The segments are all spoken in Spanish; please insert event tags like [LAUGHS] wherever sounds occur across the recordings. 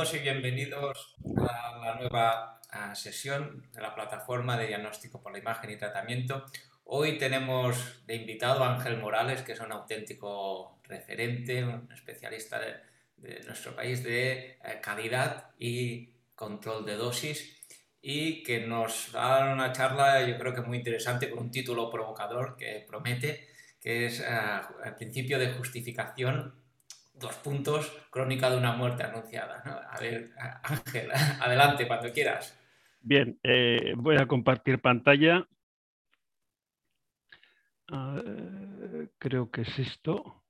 todos y bienvenidos a la nueva sesión de la plataforma de diagnóstico por la imagen y tratamiento. Hoy tenemos de invitado a Ángel Morales, que es un auténtico referente, un especialista de, nuestro país de eh, calidad y control de dosis y que nos va a dar una charla yo creo que muy interesante con un título provocador que promete, que es eh, el principio de justificación dos puntos, crónica de una muerte anunciada. A ver, Ángel, [LAUGHS] adelante cuando quieras. Bien, eh, voy a compartir pantalla. creo que es esto.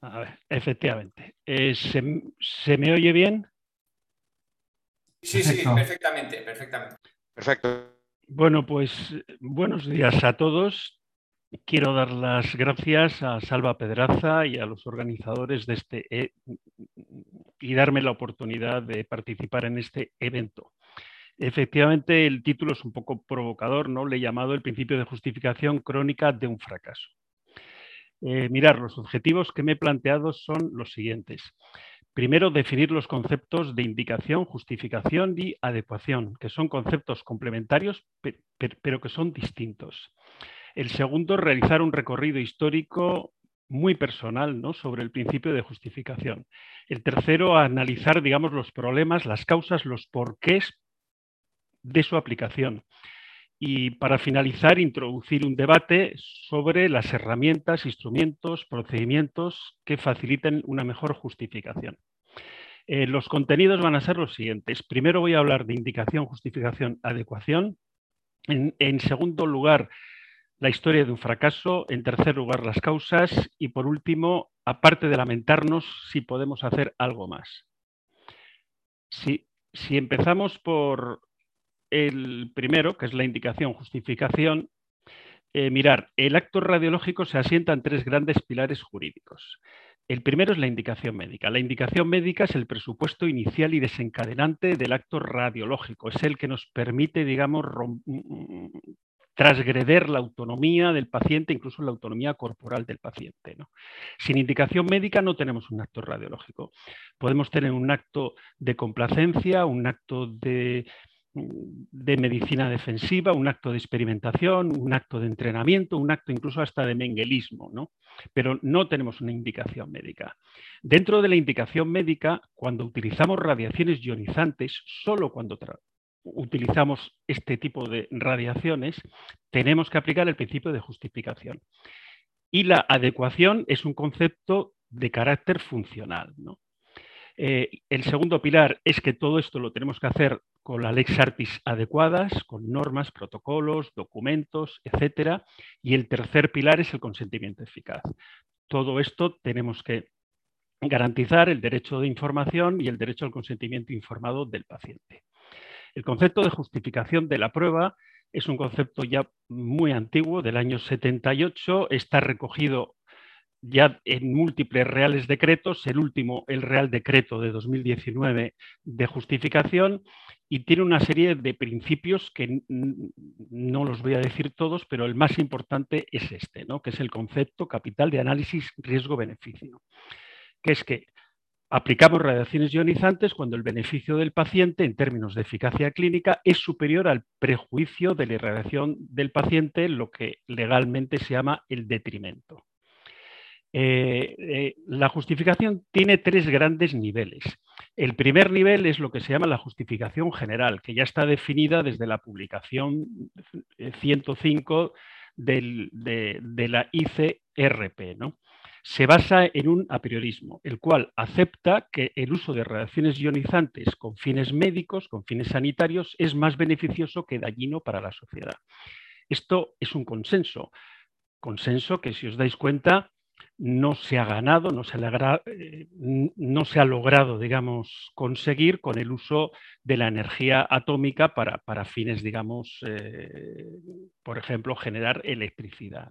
A ver, efectivamente. Eh, ¿se, me oye bien? Sí, sí, perfectamente, perfectamente. Perfecto. Bueno, pues buenos días a todos. Quiero dar las gracias a Salva Pedraza y a los organizadores de este e y darme la oportunidad de participar en este evento. Efectivamente, el título es un poco provocador, ¿no? Le he llamado el principio de justificación crónica de un fracaso. Eh, mirar, los objetivos que me he planteado son los siguientes. Primero, definir los conceptos de indicación, justificación y adecuación, que son conceptos complementarios, pero que son distintos. El segundo, realizar un recorrido histórico muy personal ¿no? sobre el principio de justificación. El tercero, analizar digamos, los problemas, las causas, los porqués de su aplicación. Y para finalizar, introducir un debate sobre las herramientas, instrumentos, procedimientos que faciliten una mejor justificación. Eh, los contenidos van a ser los siguientes. Primero voy a hablar de indicación, justificación, adecuación. en segundo lugar, la historia de un fracaso, en tercer lugar las causas y por último, aparte de lamentarnos, si podemos hacer algo más. Si, empezamos por el primero, que es la indicación justificación, eh, mirar, el acto radiológico se asienta en tres grandes pilares jurídicos. El primero es la indicación médica. La indicación médica es el presupuesto inicial y desencadenante del acto radiológico. Es el que nos permite, digamos, transgreder la autonomía del paciente, incluso la autonomía corporal del paciente. Sin indicación médica no tenemos un acto radiológico. Podemos tener un acto de complacencia, un acto de, medicina defensiva, un acto de experimentación, un acto de entrenamiento, un acto incluso hasta de menguelismo, ¿no? pero no tenemos una indicación médica. Dentro de la indicación médica, cuando utilizamos radiaciones ionizantes, solo cuando utilizamos este tipo de radiaciones, tenemos que aplicar el principio de justificación. Y la adecuación es un concepto de carácter funcional. Eh, el segundo pilar es que todo esto lo tenemos que hacer con la lex artis adecuadas, con normas, protocolos, documentos, etc. Y el tercer pilar es el consentimiento eficaz. Todo esto tenemos que garantizar el derecho de información y el derecho al consentimiento informado del paciente. El concepto de justificación de la prueba es un concepto ya muy antiguo, del año 78, está recogido ya en múltiples reales decretos, el último, el Real Decreto de 2019 de justificación, y tiene una serie de principios que no los voy a decir todos, pero el más importante es este, ¿no? que es el concepto capital de análisis riesgo-beneficio, que es que Aplicamos radiaciones ionizantes cuando el beneficio del paciente en términos de eficacia clínica es superior al prejuicio de la irradiación del paciente, lo que legalmente se llama el detrimento. Eh, eh, la justificación tiene tres grandes niveles. El primer nivel es lo que se llama la justificación general, que ya está definida desde la publicación 105 de, de, la ICRP. ¿no? Se basa en un apriorismo, el cual acepta que el uso de radiaciones ionizantes con fines médicos, con fines sanitarios, es más beneficioso que dañino para la sociedad. Esto es un consenso, consenso que si os dais cuenta no se ha ganado, no se, eh, no ha logrado, digamos, conseguir con el uso de la energía atómica para, fines, digamos, eh, por ejemplo, generar electricidad.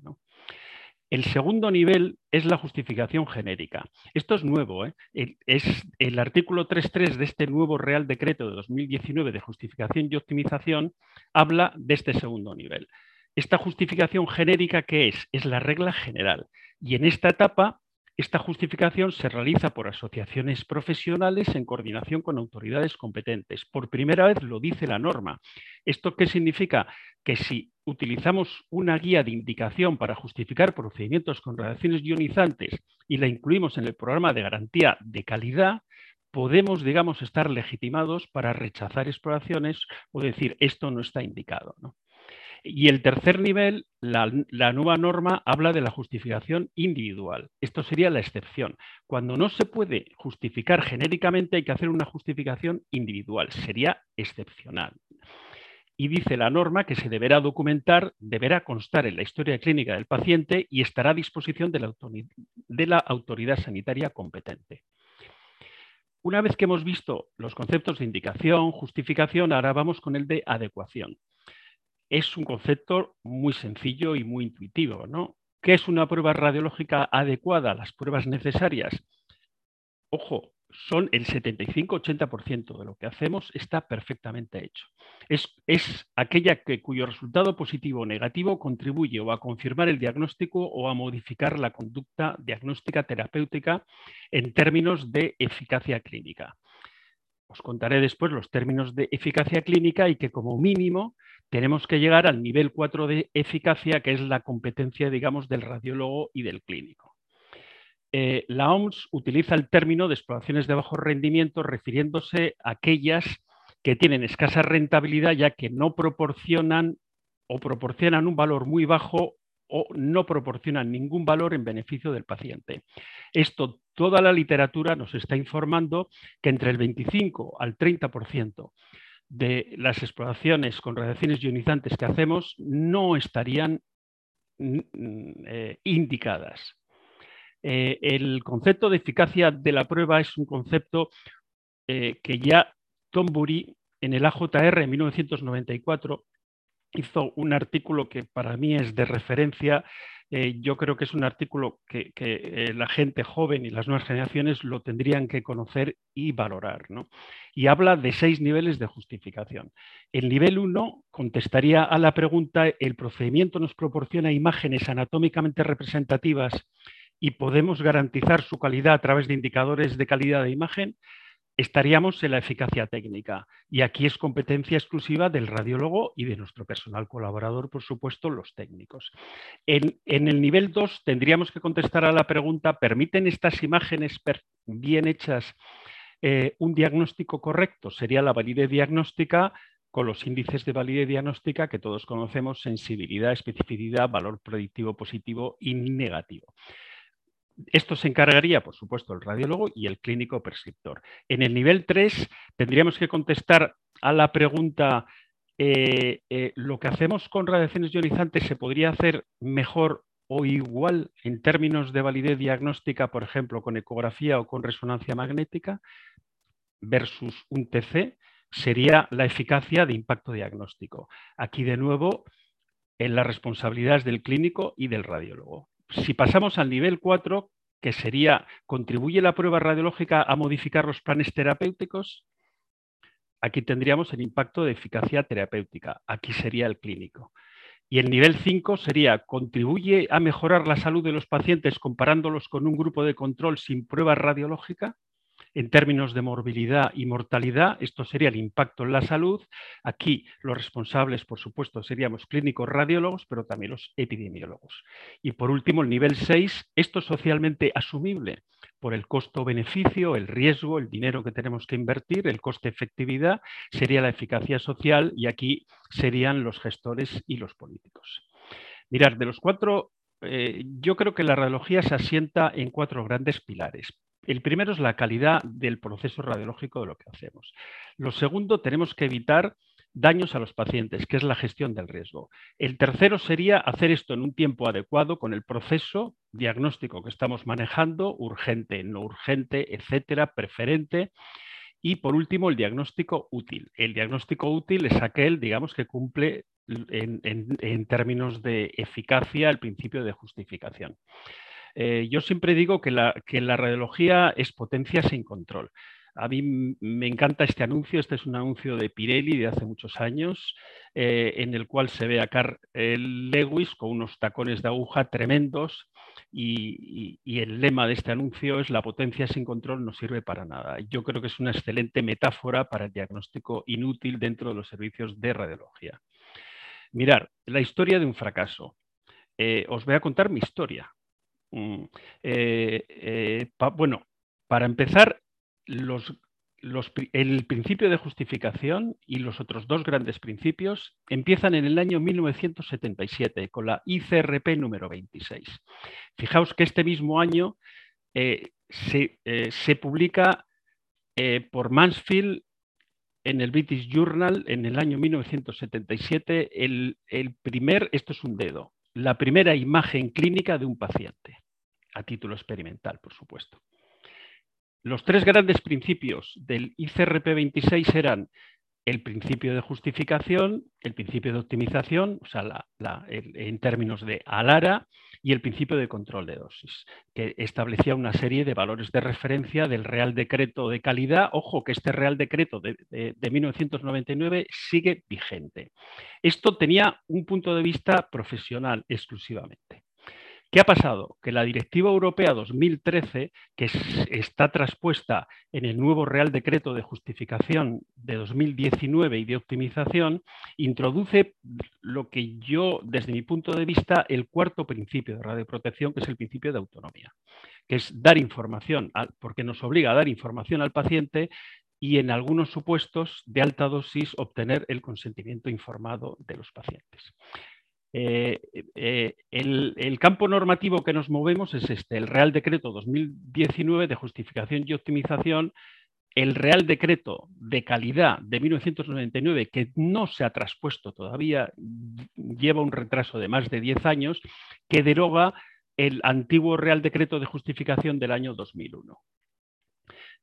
El segundo nivel es la justificación genérica. Esto es nuevo. ¿eh? es el artículo 3.3 de este nuevo Real Decreto de 2019 de justificación y optimización habla de este segundo nivel. Esta justificación genérica, ¿qué es? Es la regla general. Y en esta etapa Esta justificación se realiza por asociaciones profesionales en coordinación con autoridades competentes. Por primera vez lo dice la norma. ¿Esto qué significa? Que si utilizamos una guía de indicación para justificar procedimientos con radiaciones ionizantes y la incluimos en el programa de garantía de calidad, podemos, digamos, estar legitimados para rechazar exploraciones o decir esto no está indicado. Y el tercer nivel, la, nueva norma habla de la justificación individual. Esto sería la excepción. Cuando no se puede justificar genéricamente hay que hacer una justificación individual. Sería excepcional. Y dice la norma que se deberá documentar, deberá constar en la historia clínica del paciente y estará a disposición de la, autoridad sanitaria competente. Una vez que hemos visto los conceptos de indicación, justificación, ahora vamos con el de adecuación es un concepto muy sencillo y muy intuitivo. ¿no? ¿Qué es una prueba radiológica adecuada? Las pruebas necesarias. Ojo, son el 75-80% de lo que hacemos está perfectamente hecho. Es, aquella que, cuyo resultado positivo o negativo contribuye o a confirmar el diagnóstico o a modificar la conducta diagnóstica terapéutica en términos de eficacia clínica. Os contaré después los términos de eficacia clínica y que como mínimo tenemos que llegar al nivel 4 de eficacia, que es la competencia, digamos, del radiólogo y del clínico. Eh, la OMS utiliza el término de exploraciones de bajo rendimiento refiriéndose a aquellas que tienen escasa rentabilidad ya que no proporcionan o proporcionan un valor muy bajo o no proporcionan ningún valor en beneficio del paciente. Esto, toda la literatura nos está informando que entre el 25 al 30% de las exploraciones con radiaciones ionizantes que hacemos no estarían mm, eh, indicadas. Eh, el concepto de eficacia de la prueba es un concepto eh, que ya Tom Bury en el AJR en 1994 hizo un artículo que para mí es de referencia eh, yo creo que es un artículo que, eh, la gente joven y las nuevas generaciones lo tendrían que conocer y valorar. Y habla de seis niveles de justificación. El nivel uno contestaría a la pregunta, ¿el procedimiento nos proporciona imágenes anatómicamente representativas y podemos garantizar su calidad a través de indicadores de calidad de imagen? Estaríamos en la eficacia técnica. Y aquí es competencia exclusiva del radiólogo y de nuestro personal colaborador, por supuesto, los técnicos. En, el nivel 2 tendríamos que contestar a la pregunta, ¿permiten estas imágenes bien hechas eh, un diagnóstico correcto? Sería la validez diagnóstica con los índices de validez diagnóstica que todos conocemos, sensibilidad, especificidad, valor predictivo positivo y negativo. Esto se encargaría, por supuesto, el radiólogo y el clínico prescriptor. En el nivel 3 tendríamos que contestar a la pregunta, eh, eh, ¿lo que hacemos con radiaciones ionizantes se podría hacer mejor o igual en términos de validez diagnóstica, por ejemplo, con ecografía o con resonancia magnética, versus un TC? Sería la eficacia de impacto diagnóstico. Aquí, de nuevo, en las responsabilidades del clínico y del radiólogo. Si pasamos al nivel 4, que sería, ¿contribuye la prueba radiológica a modificar los planes terapéuticos? Aquí tendríamos el impacto de eficacia terapéutica. Aquí sería el clínico. Y el nivel 5 sería, ¿contribuye a mejorar la salud de los pacientes comparándolos con un grupo de control sin prueba radiológica? En términos de morbilidad y mortalidad, esto sería el impacto en la salud. Aquí los responsables, por supuesto, seríamos clínicos radiólogos, pero también los epidemiólogos. Y por último, el nivel 6, esto es socialmente asumible por el costo-beneficio, el riesgo, el dinero que tenemos que invertir, el coste-efectividad, sería la eficacia social y aquí serían los gestores y los políticos. Mirar, de los cuatro, eh, yo creo que la radiología se asienta en cuatro grandes pilares. El primero es la calidad del proceso radiológico de lo que hacemos. Lo segundo, tenemos que evitar daños a los pacientes, que es la gestión del riesgo. El tercero sería hacer esto en un tiempo adecuado con el proceso diagnóstico que estamos manejando, urgente, no urgente, etcétera, preferente. Y por último, el diagnóstico útil. El diagnóstico útil es aquel, digamos, que cumple en, en términos de eficacia el principio de justificación. Eh, yo siempre digo que la, radiología es potencia sin control. A mí me encanta este anuncio, este es un anuncio de Pirelli de hace muchos años, eh, en el cual se ve a Carl Lewis con unos tacones de aguja tremendos y, el lema de este anuncio es la potencia sin control no sirve para nada. Yo creo que es una excelente metáfora para el diagnóstico inútil dentro de los servicios de radiología. Mirar, la historia de un fracaso. Eh, os voy a contar mi historia. Mm, eh, eh, bueno, para empezar, el principio de justificación y los otros dos grandes principios empiezan en el año 1977 con la ICRP número 26. Fijaos que este mismo año eh, se, publica por Mansfield en el British Journal en el año 1977 el, el primer, esto es un dedo, la primera imagen clínica de un paciente, a título experimental, por supuesto. Los tres grandes principios del ICRP 26 eran el principio de justificación, el principio de optimización, o sea, en términos de ALARA, y el principio de control de dosis, que establecía una serie de valores de referencia del Real Decreto de calidad. Ojo que este Real Decreto de, de 1999 sigue vigente. Esto tenía un punto de vista profesional exclusivamente. ¿Qué ha pasado? Que la Directiva Europea 2013, que está traspuesta en el nuevo Real Decreto de Justificación de 2019 y de optimización, introduce lo que yo, desde mi punto de vista, el cuarto principio de radioprotección, que es el principio de autonomía, que es dar información, porque nos obliga a dar información al paciente y en algunos supuestos de alta dosis obtener el consentimiento informado de los pacientes. Eh, eh, el, campo normativo que nos movemos es este, el Real Decreto 2019 de justificación y optimización, el Real Decreto de calidad de 1999, que no se ha traspuesto todavía, lleva un retraso de más de 10 años, que deroga el antiguo Real Decreto de justificación del año 2001.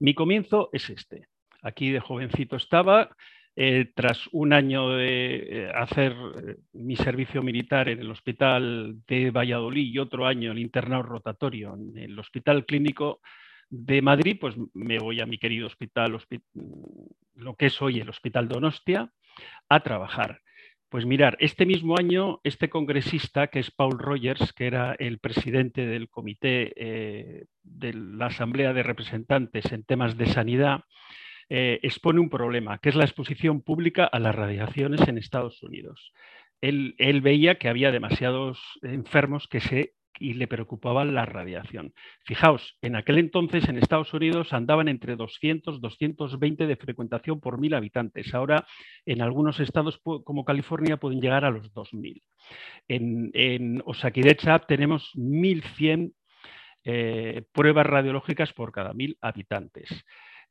Mi comienzo es este. Aquí de jovencito estaba, eh, tras un año de eh, hacer eh, mi servicio militar en el Hospital de Valladolid y otro año el internado rotatorio en el Hospital Clínico de Madrid, pues me voy a mi querido hospital, lo que es hoy el Hospital Donostia, a trabajar. Pues mirar, este mismo año, este congresista, que es Paul Rogers, que era el presidente del comité de la Asamblea de Representantes en temas de sanidad, eh, expone un problema, que es la exposición pública a las radiaciones en Estados Unidos. Él, veía que había demasiados enfermos que se y le preocupaba la radiación. Fijaos, en aquel entonces en Estados Unidos andaban entre 200, 220 de frecuentación por mil habitantes. Ahora en algunos estados como California pueden llegar a los 2000. En, en Osakidecha tenemos 1100 eh, pruebas radiológicas por cada mil habitantes.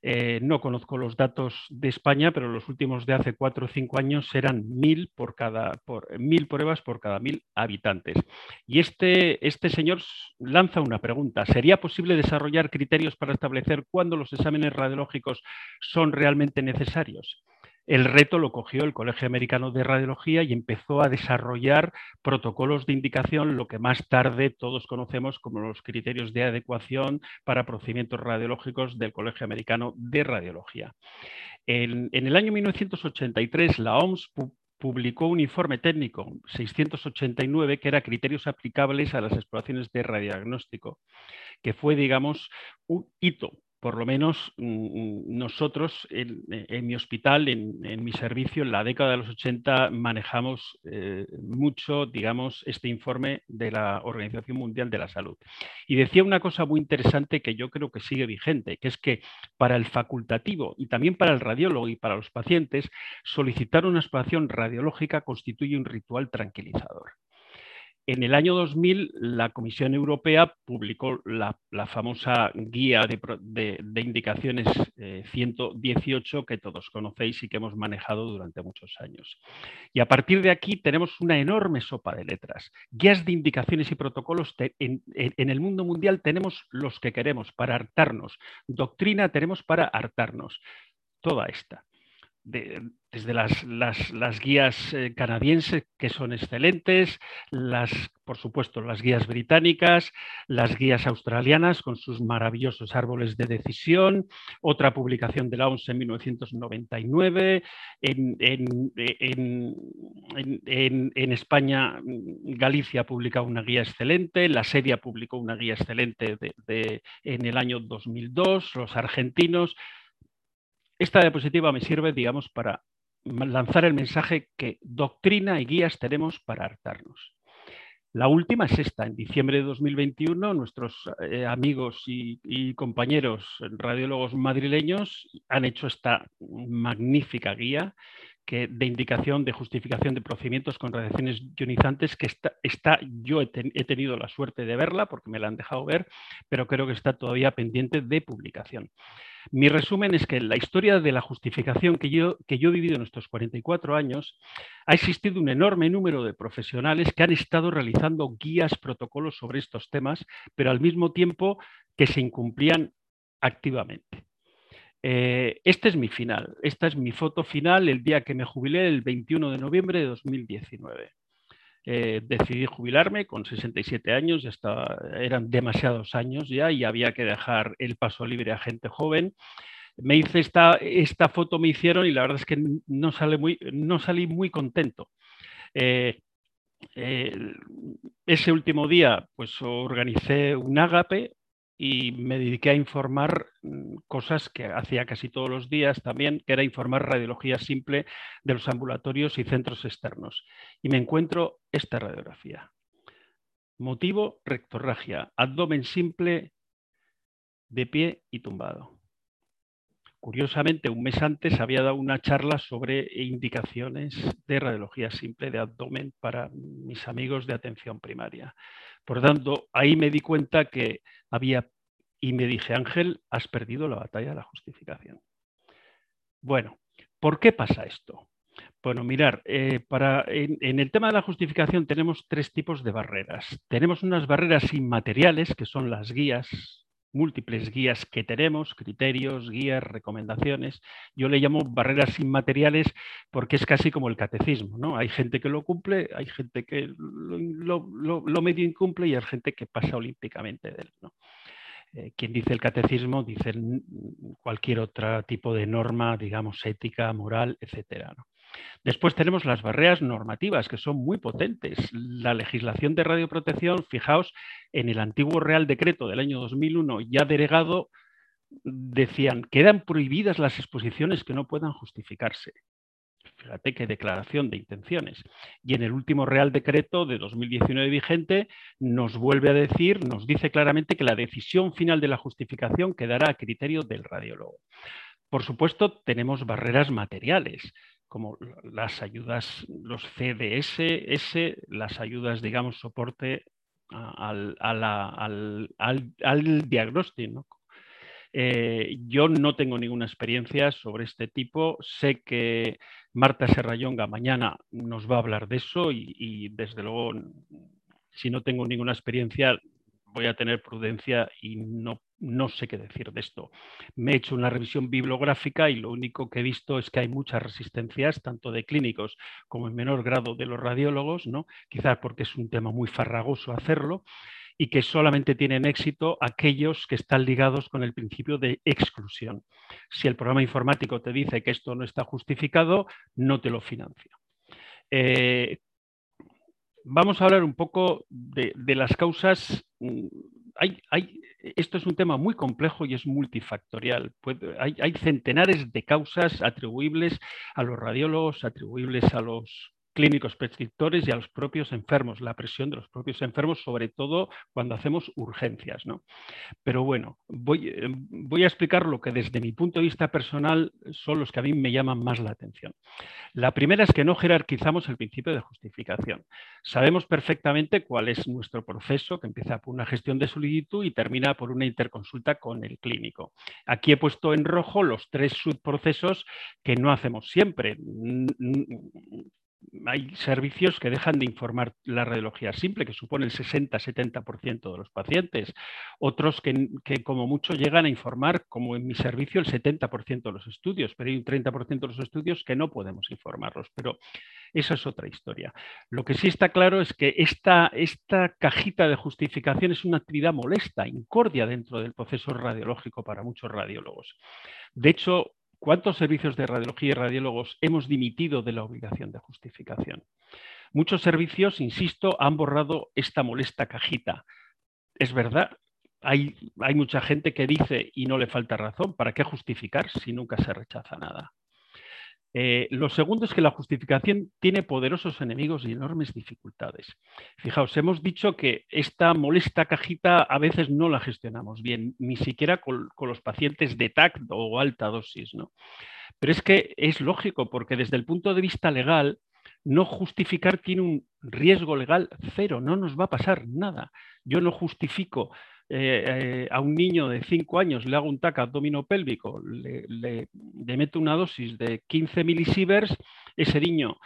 Eh, no conozco los datos de España, pero los últimos de hace cuatro o cinco años eran mil, por cada, por, mil pruebas por cada mil habitantes. Y este, este señor lanza una pregunta. ¿Sería posible desarrollar criterios para establecer cuándo los exámenes radiológicos son realmente necesarios? El reto lo cogió el Colegio Americano de Radiología y empezó a desarrollar protocolos de indicación, lo que más tarde todos conocemos como los criterios de adecuación para procedimientos radiológicos del Colegio Americano de Radiología. En, el año 1983, la OMS publicó un informe técnico 689 que era criterios aplicables a las exploraciones de radiodiagnóstico, que fue, digamos, un hito por lo menos mm, mm, nosotros en, mi hospital, en, mi servicio, en la década de los 80 manejamos eh, mucho, digamos, este informe de la Organización Mundial de la Salud. Y decía una cosa muy interesante que yo creo que sigue vigente, que es que para el facultativo y también para el radiólogo y para los pacientes, solicitar una exploración radiológica constituye un ritual tranquilizador. En el año 2000, la Comisión Europea publicó la, famosa guía de, indicaciones 118 eh, que todos conocéis y que hemos manejado durante muchos años. Y a partir de aquí tenemos una enorme sopa de letras. Guías de indicaciones y protocolos en, en el mundo mundial tenemos los que queremos para hartarnos. Doctrina tenemos para hartarnos. Toda esta desde las, las, guías eh, canadienses, que son excelentes, las, por supuesto, las guías británicas, las guías australianas con sus maravillosos árboles de decisión, otra publicación de la OMS en 1999, en, en, España Galicia publicado una guía excelente, la Sedia publicó una guía excelente en el año 2002, los argentinos, esta diapositiva me sirve, digamos, para lanzar el mensaje que doctrina y guías tenemos para hartarnos. La última es esta. En diciembre de 2021, nuestros eh, amigos y, compañeros radiólogos madrileños han hecho esta magnífica guía que, de indicación de justificación de procedimientos con radiaciones ionizantes, que está, está yo he, tenido la suerte de verla porque me la han dejado ver, pero creo que está todavía pendiente de publicación. Mi resumen es que la historia de la justificación que yo, que yo he vivido en estos 44 años, ha existido un enorme número de profesionales que han estado realizando guías, protocolos sobre estos temas, pero al mismo tiempo que se incumplían activamente. Eh, este es mi final, esta es mi foto final el día que me jubilé, el 21 de noviembre de 2019. Eh, decidí jubilarme con 67 años, ya eran demasiados años ya y había que dejar el paso libre a gente joven. Me hice esta, esta foto, me hicieron y la verdad es que no, sale muy, no salí muy contento. Eh, ese último día, pues organicé un ágape, y me dediqué a informar mm, cosas que hacía casi todos los días también, que era informar radiología simple de los ambulatorios y centros externos. Y me encuentro esta radiografía. Motivo, rectorragia, abdomen simple, de pie y tumbado. Curiosamente, un mes antes había dado una charla sobre indicaciones de radiología simple de abdomen para mis amigos de atención primaria. Por tanto, ahí me di cuenta que había, y me dije, Ángel, has perdido la batalla de la justificación. Bueno, ¿por qué pasa esto? Bueno, mirar, eh, para, en, el tema de la justificación tenemos tres tipos de barreras. Tenemos unas barreras inmateriales, que son las guías múltiples guías que tenemos, criterios, guías, recomendaciones. Yo le llamo barreras inmateriales porque es casi como el catecismo, ¿no? Hay gente que lo cumple, hay gente que lo, medio incumple y hay gente que pasa olímpicamente de él, ¿no? Eh, quien dice el catecismo dice cualquier otro tipo de norma, digamos, ética, moral, etcétera. ¿no? Después tenemos las barreras normativas, que son muy potentes. La legislación de radioprotección, fijaos, en el antiguo Real Decreto del año 2001, ya delegado, decían, quedan prohibidas las exposiciones que no puedan justificarse. Fíjate qué declaración de intenciones. Y en el último Real Decreto de 2019 vigente nos vuelve a decir, nos dice claramente que la decisión final de la justificación quedará a criterio del radiólogo. Por supuesto, tenemos barreras materiales como las ayudas, los CDS, las ayudas, digamos, soporte al, diagnóstico. Eh, yo no tengo ninguna experiencia sobre este tipo. Sé que Marta Serrayonga mañana nos va a hablar de eso y desde luego, si no tengo ninguna experiencia, voy a tener prudencia y no, no sé qué decir de esto. Me he hecho una revisión bibliográfica y lo único que he visto es que hay muchas resistencias, tanto de clínicos como en menor grado de los radiólogos, ¿no? quizás porque es un tema muy farragoso hacerlo, y que solamente tienen éxito aquellos que están ligados con el principio de exclusión. Si el programa informático te dice que esto no está justificado, no te lo financia. Eh, vamos a hablar un poco de, las causas. Mm, hay, esto es un tema muy complejo y es multifactorial. hay, hay, centenares de causas atribuibles a los radiólogos, atribuibles a los clínicos prescriptores y a los propios enfermos, la presión de los propios enfermos, sobre todo cuando hacemos urgencias. ¿no? Pero bueno, voy, eh, voy, a explicar lo que desde mi punto de vista personal son los que a mí me llaman más la atención. La primera es que no jerarquizamos el principio de justificación. Sabemos perfectamente cuál es nuestro proceso, que empieza por una gestión de solicitud y termina por una interconsulta con el clínico. Aquí he puesto en rojo los tres subprocesos que no hacemos siempre hay servicios que dejan de informar la radiología simple, que supone el 60-70% de los pacientes. Otros que, como mucho llegan a informar, como en mi servicio, el 70% de los estudios, pero hay un 30% de los estudios que no podemos informarlos. Pero esa es otra historia. Lo que sí está claro es que esta, esta cajita de justificación es una actividad molesta, incordia dentro del proceso radiológico para muchos radiólogos. De hecho, ¿Cuántos servicios de radiología y radiólogos hemos dimitido de la obligación de justificación? Muchos servicios, insisto, han borrado esta molesta cajita. Es verdad, hay, mucha gente que dice, y no le falta razón, ¿para qué justificar si nunca se rechaza nada? Eh, lo segundo es que la justificación tiene poderosos enemigos y enormes dificultades. Fijaos, hemos dicho que esta molesta cajita a veces no la gestionamos bien, ni siquiera con, los pacientes de TAC o alta dosis. ¿no? Pero es que es lógico, porque desde el punto de vista legal, no justificar tiene un riesgo legal cero, no nos va a pasar nada. Yo no justifico eh, eh, a un niño de 5 años le hago un TAC abdomino pélvico, le, le, meto una dosis de 15 milisieverts, ese niño,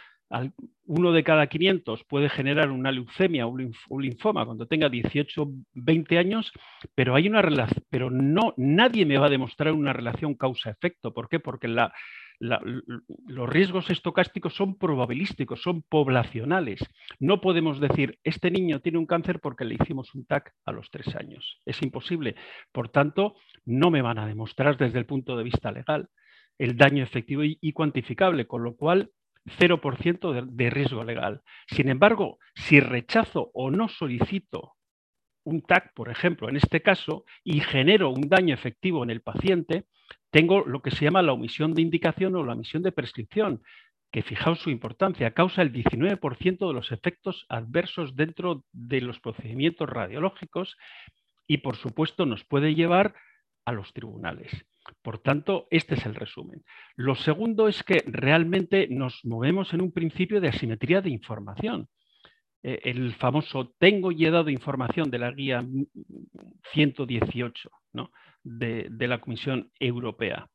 uno de cada 500 puede generar una leucemia o un linfoma cuando tenga 18 20 años, pero hay una relación, pero no, nadie me va a demostrar una relación causa-efecto. ¿Por qué? Porque la, los riesgos estocásticos son probabilísticos, son poblacionales. No podemos decir, este niño tiene un cáncer porque le hicimos un TAC a los tres años. Es imposible. Por tanto, no me van a demostrar desde el punto de vista legal el daño efectivo y, cuantificable, con lo cual 0% de, de riesgo legal. Sin embargo, si rechazo o no solicito un TAC, por ejemplo, en este caso, y genero un daño efectivo en el paciente, tengo lo que se llama la omisión de indicación o la omisión de prescripción, que fijaos su importancia, causa el 19% de los efectos adversos dentro de los procedimientos radiológicos y, por supuesto, nos puede llevar a los tribunales. Por tanto, este es el resumen. Lo segundo es que realmente nos movemos en un principio de asimetría de información. Eh, el famoso tengo y he dado información de la guía 118, de, la Comisión Europea.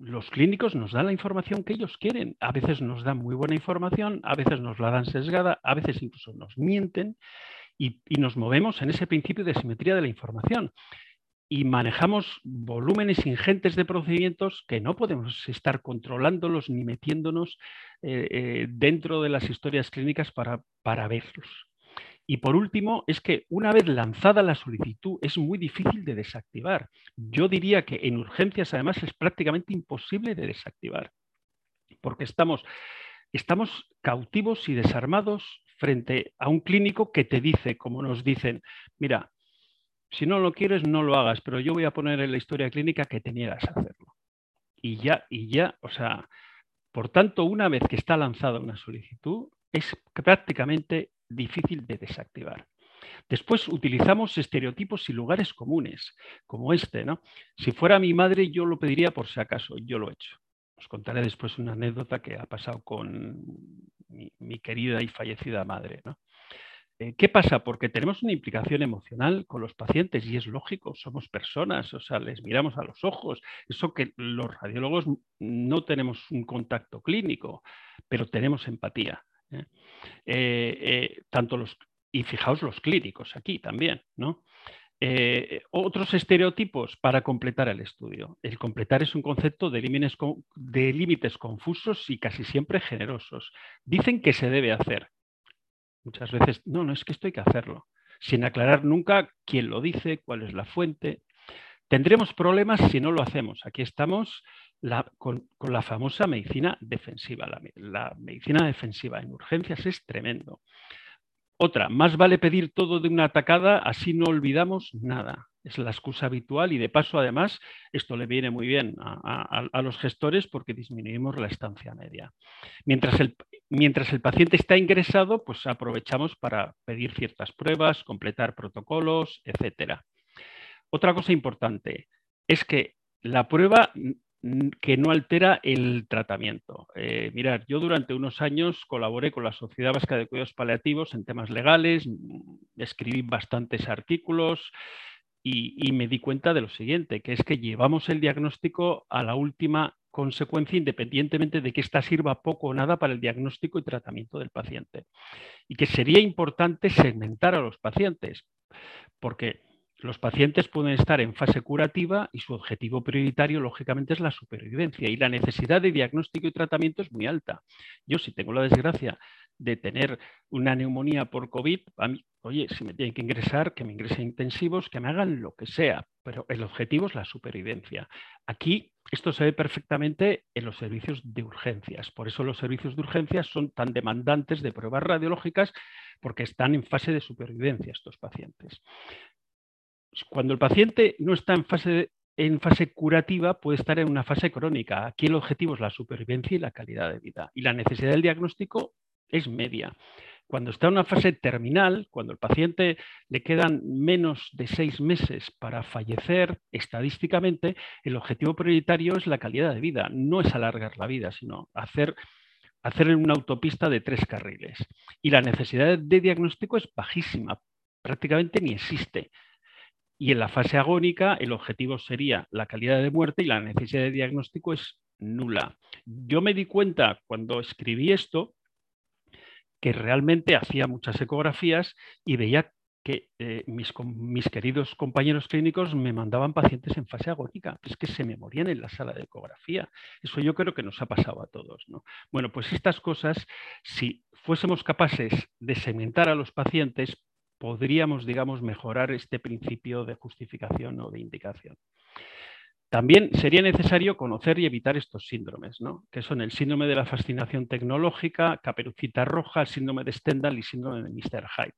Los clínicos nos dan la información que ellos quieren. A veces nos dan muy buena información, a veces nos la dan sesgada, a veces incluso nos mienten y, nos movemos en ese principio de simetría de la información y manejamos volúmenes ingentes de procedimientos que no podemos estar controlándolos ni metiéndonos eh, eh, dentro de las historias clínicas para, para verlos. Y por último, es que una vez lanzada la solicitud es muy difícil de desactivar. Yo diría que en urgencias además es prácticamente imposible de desactivar, porque estamos, estamos cautivos y desarmados frente a un clínico que te dice, como nos dicen, mira, si no lo quieres, no lo hagas, pero yo voy a poner en la historia clínica que te niegas a hacerlo. Y ya, y ya, o sea, por tanto, una vez que está lanzada una solicitud, es prácticamente difícil de desactivar. Después utilizamos estereotipos y lugares comunes, como este. ¿no? Si fuera mi madre, yo lo pediría por si acaso, yo lo he hecho. Os contaré después una anécdota que ha pasado con mi, querida y fallecida madre. Eh, ¿Qué pasa? Porque tenemos una implicación emocional con los pacientes y es lógico, somos personas, o sea, les miramos a los ojos. Eso que los radiólogos no tenemos un contacto clínico, pero tenemos empatía. ¿Eh? Eh, eh, tanto los, y fijaos los clínicos aquí también, ¿no? otros estereotipos para completar el estudio. El completar es un concepto de límites, de límites confusos y casi siempre generosos. Dicen que se debe hacer. Muchas veces, no, no es que esto hay que hacerlo, sin aclarar nunca quién lo dice, cuál es la fuente. Tendremos problemas si no lo hacemos. Aquí estamos con, la famosa medicina defensiva. La, medicina defensiva en urgencias es tremendo. Otra, más vale pedir todo de una atacada, así no olvidamos nada. Es la excusa habitual y de paso, además, esto le viene muy bien a, los gestores porque disminuimos la estancia media. Mientras el, mientras el paciente está ingresado, pues aprovechamos para pedir ciertas pruebas, completar protocolos, etc. Otra cosa importante es que la prueba que no altera el tratamiento. Eh, mirad, yo durante unos años colaboré con la Sociedad Vasca de Cuidados Paliativos en temas legales, mm, escribí bastantes artículos y, me di cuenta de lo siguiente, que es que llevamos el diagnóstico a la última consecuencia independientemente de que ésta sirva poco o nada para el diagnóstico y tratamiento del paciente. Y que sería importante segmentar a los pacientes, porque los pacientes pueden estar en fase curativa y su objetivo prioritario, lógicamente, es la supervivencia y la necesidad de diagnóstico y tratamiento es muy alta. Yo, si tengo la desgracia de tener una neumonía por COVID, a mí, oye, si me tienen que ingresar, que me ingresen intensivos, que me hagan lo que sea, pero el objetivo es la supervivencia. Aquí esto se ve perfectamente en los servicios de urgencias. Por eso los servicios de urgencias son tan demandantes de pruebas radiológicas porque están en fase de supervivencia estos pacientes. Cuando el paciente no está en fase, en fase curativa, puede estar en una fase crónica. Aquí el objetivo es la supervivencia y la calidad de vida. Y la necesidad del diagnóstico es media. Cuando está en una fase terminal, cuando el paciente le quedan menos de seis meses para fallecer, estadísticamente, el objetivo prioritario es la calidad de vida, no es alargar la vida, sino hacer, hacer una autopista de tres carriles. Y la necesidad de diagnóstico es bajísima, prácticamente ni existe. Y en la fase agónica el objetivo sería la calidad de muerte y la necesidad de diagnóstico es nula. Yo me di cuenta cuando escribí esto que realmente hacía muchas ecografías y veía que eh, mis, mis, queridos compañeros clínicos me mandaban pacientes en fase agónica, es que se me morían en la sala de ecografía. Eso yo creo que nos ha pasado a todos. ¿no? Bueno, pues estas cosas, si fuésemos capaces de segmentar a los pacientes, podríamos, digamos, mejorar este principio de justificación o de indicación. También sería necesario conocer y evitar estos síndromes, ¿no? que son el síndrome de la fascinación tecnológica, caperucita roja, síndrome de Stendhal y síndrome de Mr. Hyde.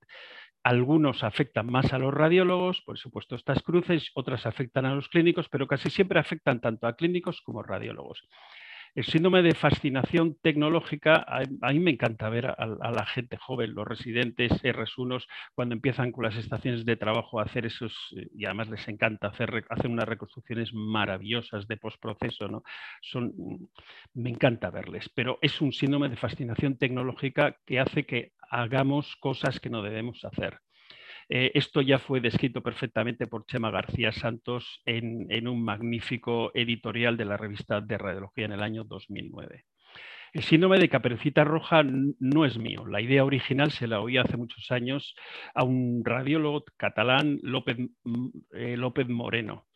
Algunos afectan más a los radiólogos, por supuesto estas cruces, otras afectan a los clínicos, pero casi siempre afectan tanto a clínicos como a radiólogos. El síndrome de fascinación tecnológica, a, mí me encanta ver a, la gente joven, los residentes R1, cuando empiezan con las estaciones de trabajo a hacer esos, eh, y además les encanta hacer, hacer unas reconstrucciones maravillosas de postproceso, ¿no? Son, mm, me encanta verles, pero es un síndrome de fascinación tecnológica que hace que hagamos cosas que no debemos hacer. Eh, esto ya fue descrito perfectamente por Chema García Santos en, un magnífico editorial de la revista de Radiología en el año 2009. El síndrome de caperucita roja no es mío. La idea original se la oí hace muchos años a un radiólogo catalán, López, eh, Moreno,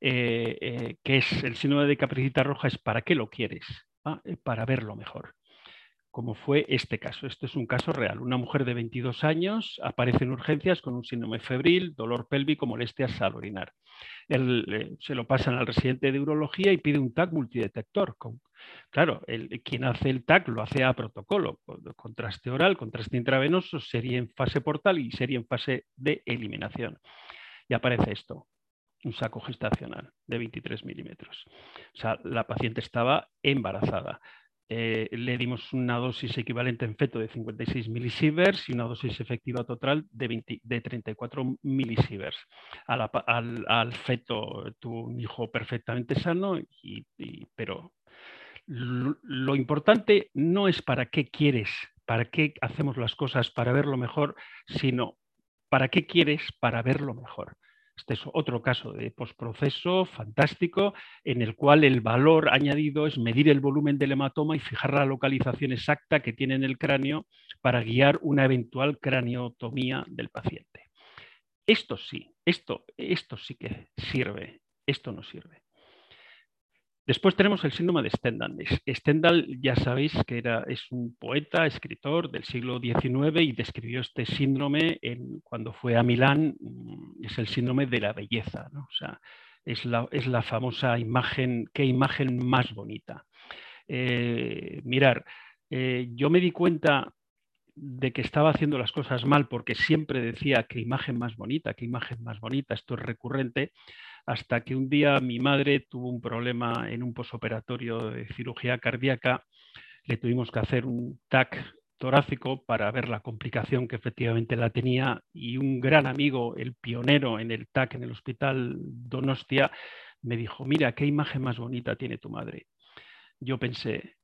eh, que es el síndrome de caperucita roja es ¿para qué lo quieres? Ah, para verlo mejor como fue este caso. Este es un caso real. Una mujer de 22 años aparece en urgencias con un síndrome febril, dolor pélvico, molestias al orinar. Eh, se lo pasan al residente de urología y pide un TAC multidetector. claro, el, quien hace el TAC lo hace a protocolo. Contraste oral, contraste intravenoso, sería en fase portal y sería en fase de eliminación. Y aparece esto, un saco gestacional de 23 milímetros. O sea, la paciente estaba embarazada. Eh, le dimos una dosis equivalente en feto de 56 milisieverts y una dosis efectiva total de, de 34 milisieverts. Al, feto tuvo un hijo perfectamente sano, pero lo, importante no es para qué quieres, para qué hacemos las cosas para verlo mejor, sino para qué quieres para verlo mejor. Este es otro caso de postproceso fantástico en el cual el valor añadido es medir el volumen del hematoma y fijar la localización exacta que tiene en el cráneo para guiar una eventual craniotomía del paciente. Esto sí, esto, esto sí que sirve, esto no sirve. Después tenemos el síndrome de Stendhal. Stendhal ya sabéis que era, es un poeta, escritor del siglo XIX y describió este síndrome en, cuando fue a Milán. Mm, es el síndrome de la belleza. O sea, es la, es la, famosa imagen, qué imagen más bonita. Eh, mirar, eh, yo me di cuenta de que estaba haciendo las cosas mal porque siempre decía qué imagen más bonita, qué imagen más bonita, esto es recurrente, hasta que un día mi madre tuvo un problema en un posoperatorio de cirugía cardíaca, le tuvimos que hacer un TAC torácico para ver la complicación que efectivamente la tenía y un gran amigo, el pionero en el TAC en el hospital Donostia, me dijo, mira, qué imagen más bonita tiene tu madre. Yo pensé,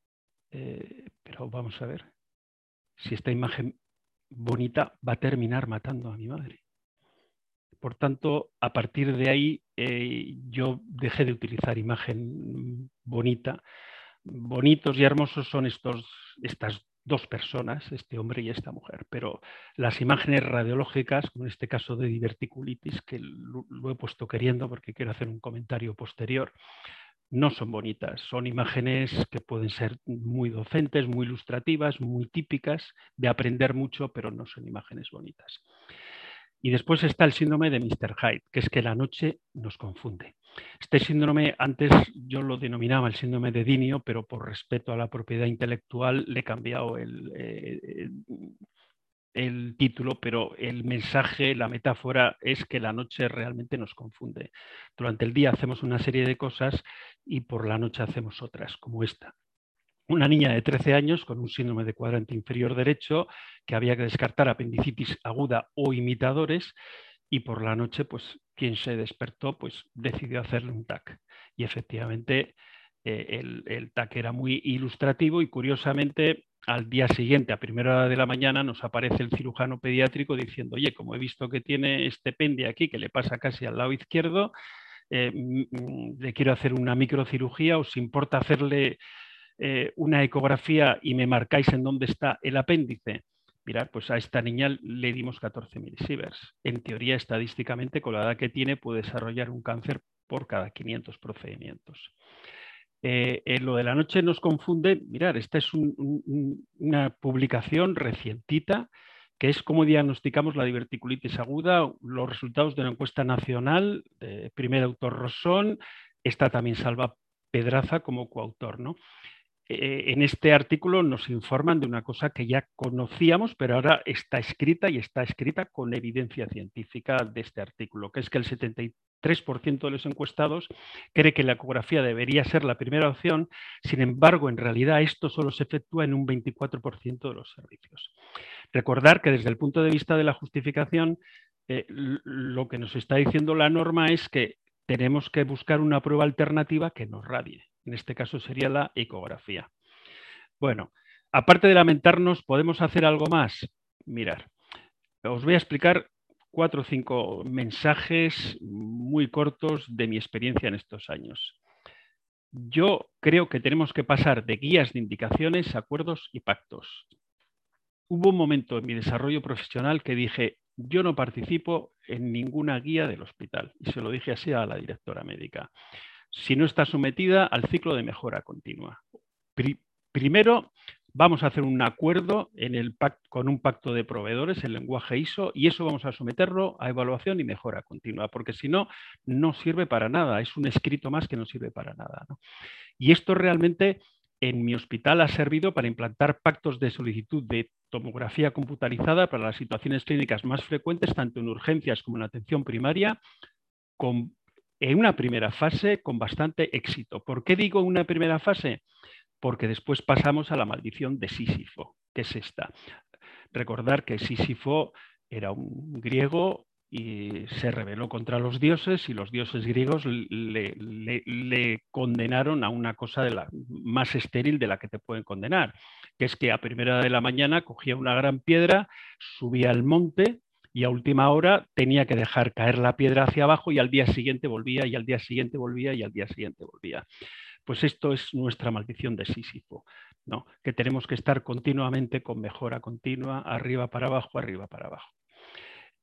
eh, pero vamos a ver, si esta imagen bonita va a terminar matando a mi madre Por tanto, a partir de ahí eh, yo dejé de utilizar imagen bonita. Bonitos y hermosos son estos, estas dos personas, este hombre y esta mujer, pero las imágenes radiológicas, como en este caso de diverticulitis, que lo, he puesto queriendo porque quiero hacer un comentario posterior, no son bonitas, son imágenes que pueden ser muy docentes, muy ilustrativas, muy típicas, de aprender mucho, pero no son imágenes bonitas. Y después está el síndrome de Mr. Hyde, que es que la noche nos confunde. Este síndrome, antes yo lo denominaba el síndrome de Dinio, pero por respeto a la propiedad intelectual le he cambiado el, eh, el título, pero el mensaje, la metáfora es que la noche realmente nos confunde. Durante el día hacemos una serie de cosas y por la noche hacemos otras, como esta una niña de 13 años con un síndrome de cuadrante inferior derecho que había que descartar apendicitis aguda o imitadores y por la noche, pues quien se despertó, pues decidió hacerle un TAC. Y efectivamente eh, el, el, TAC era muy ilustrativo y curiosamente al día siguiente, a primera hora de la mañana, nos aparece el cirujano pediátrico diciendo, oye, como he visto que tiene este pende aquí, que le pasa casi al lado izquierdo, eh, le quiero hacer una microcirugía, ¿os importa hacerle eh, una ecografía y me marcáis en dónde está el apéndice, mirad, pues a esta niña le dimos 14 milisieverts. En teoría, estadísticamente, con la edad que tiene, puede desarrollar un cáncer por cada 500 procedimientos. Eh, en lo de la noche nos confunde, mirad, esta es una publicación recientita que es cómo diagnosticamos la diverticulitis aguda, los resultados de la encuesta nacional, primer autor Rosón, está también Salva Pedraza como coautor. ¿no? Eh, en este artículo nos informan de una cosa que ya conocíamos, pero ahora está escrita y está escrita con evidencia científica de este artículo, que es que el 73% de los encuestados cree que la ecografía debería ser la primera opción, sin embargo, en realidad esto solo se efectúa en un 24% de los servicios. Recordar que desde el punto de vista de la justificación, eh, lo que nos está diciendo la norma es que tenemos que buscar una prueba alternativa que nos radie. En este caso sería la ecografía. Bueno, aparte de lamentarnos, ¿podemos hacer algo más? Mirar, os voy a explicar cuatro o cinco mensajes muy cortos de mi experiencia en estos años. Yo creo que tenemos que pasar de guías de indicaciones, acuerdos y pactos. Hubo un momento en mi desarrollo profesional que dije, yo no participo en ninguna guía del hospital. Y se lo dije así a la directora médica si no está sometida al ciclo de mejora continua. primero, vamos a hacer un acuerdo con un pacto de proveedores, el lenguaje ISO, y eso vamos a someterlo a evaluación y mejora continua, porque si no, no sirve para nada, es un escrito más que no sirve para nada. Y esto realmente en mi hospital ha servido para implantar pactos de solicitud de tomografía computarizada para las situaciones clínicas más frecuentes, tanto en urgencias como en atención primaria, en una primera fase con bastante éxito. ¿Por qué digo una primera fase? Porque después pasamos a la maldición de Sísifo, que es esta. Recordar que Sísifo era un griego y se rebeló contra los dioses y los dioses griegos le, condenaron a una cosa de la, más estéril de la que te pueden condenar, que es que a primera de la mañana cogía una gran piedra, subía al monte, y a última hora tenía que dejar caer la piedra hacia abajo y al día siguiente volvía y al día siguiente volvía y al día siguiente volvía. Pues esto es nuestra maldición de Sísifo, ¿no? que tenemos que estar continuamente con mejora continua, arriba para abajo, arriba para abajo.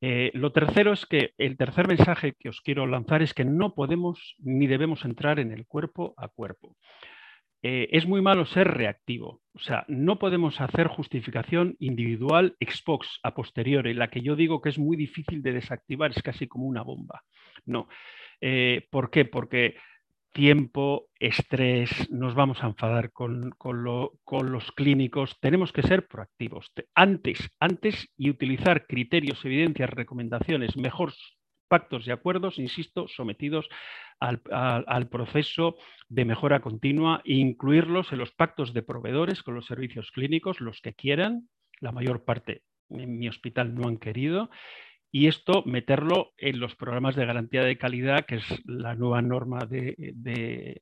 Eh, lo tercero es que el tercer mensaje que os quiero lanzar es que no podemos ni debemos entrar en el cuerpo a cuerpo. Eh, es muy malo ser reactivo. O sea, no podemos hacer justificación individual ex post, a posteriori, la que yo digo que es muy difícil de desactivar, es casi como una bomba. No. Eh, ¿Por qué? Porque tiempo, estrés, nos vamos a enfadar con, con, los clínicos, tenemos que ser proactivos. Antes, antes y utilizar criterios, evidencias, recomendaciones, mejor pactos y acuerdos, insisto, sometidos al, proceso de mejora continua e incluirlos en los pactos de proveedores con los servicios clínicos, los que quieran, la mayor parte en mi hospital no han querido, y esto meterlo en los programas de garantía de calidad, que es la nueva norma del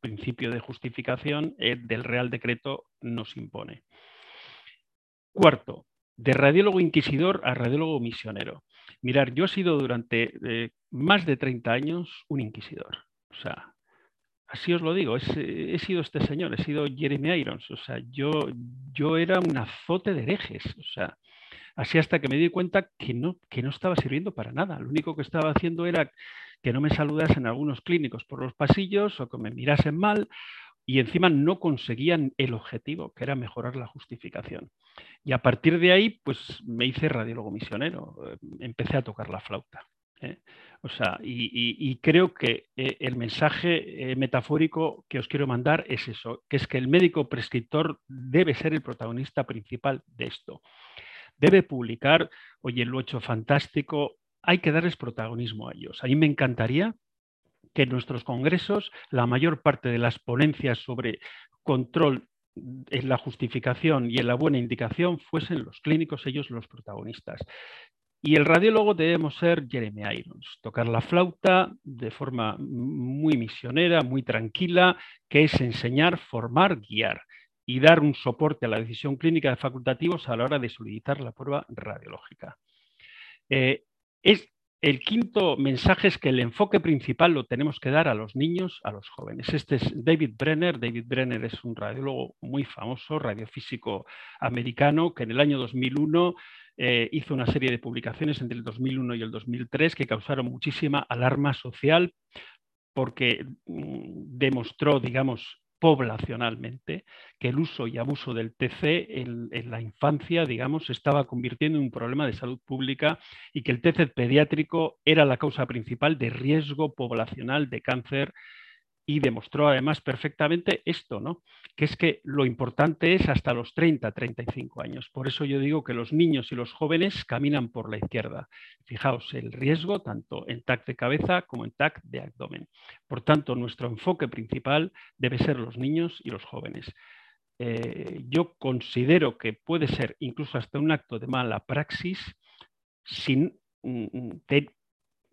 principio de justificación eh, del Real Decreto nos impone. Cuarto, de radiólogo inquisidor a radiólogo misionero. Mirar, yo he sido durante eh, más de 30 años un inquisidor. O sea, así os lo digo, he, sido este señor, he sido Jeremy Irons. O sea, yo, yo era un azote de herejes. O sea, así hasta que me di cuenta que no, que no estaba sirviendo para nada. Lo único que estaba haciendo era que no me saludasen algunos clínicos por los pasillos o que me mirasen mal y encima no conseguían el objetivo, que era mejorar la justificación. Y a partir de ahí, pues me hice radiólogo misionero, eh, empecé a tocar la flauta. ¿eh? O sea, y, creo que eh, el mensaje metafórico que os quiero mandar es eso, que es que el médico prescriptor debe ser el protagonista principal de esto. Debe publicar, oye, lo he hecho fantástico, hay que darles protagonismo a ellos. A mí me encantaría que en nuestros congresos la mayor parte de las ponencias sobre control en la justificación y en la buena indicación fuesen los clínicos ellos los protagonistas. Y el radiólogo debemos ser Jeremy Irons, tocar la flauta de forma muy misionera, muy tranquila, que es enseñar, formar, guiar y dar un soporte a la decisión clínica de facultativos a la hora de solicitar la prueba radiológica. Eh, es, el quinto mensaje es que el enfoque principal lo tenemos que dar a los niños, a los jóvenes. Este es David Brenner. David Brenner es un radiólogo muy famoso, radiofísico americano, que en el año 2001 eh, hizo una serie de publicaciones entre el 2001 y el 2003 que causaron muchísima alarma social porque mm, demostró, digamos, poblacionalmente que el uso y abuso del TC en, la infancia, digamos, se estaba convirtiendo en un problema de salud pública y que el TC pediátrico era la causa principal de riesgo poblacional de cáncer y demostró además perfectamente esto, ¿no? que es que lo importante es hasta los 30, 35 años. Por eso yo digo que los niños y los jóvenes caminan por la izquierda. Fijaos, el riesgo tanto en TAC de cabeza como en TAC de abdomen. Por tanto, nuestro enfoque principal debe ser los niños y los jóvenes. Eh, yo considero que puede ser incluso hasta un acto de mala praxis sin... Mm, mm,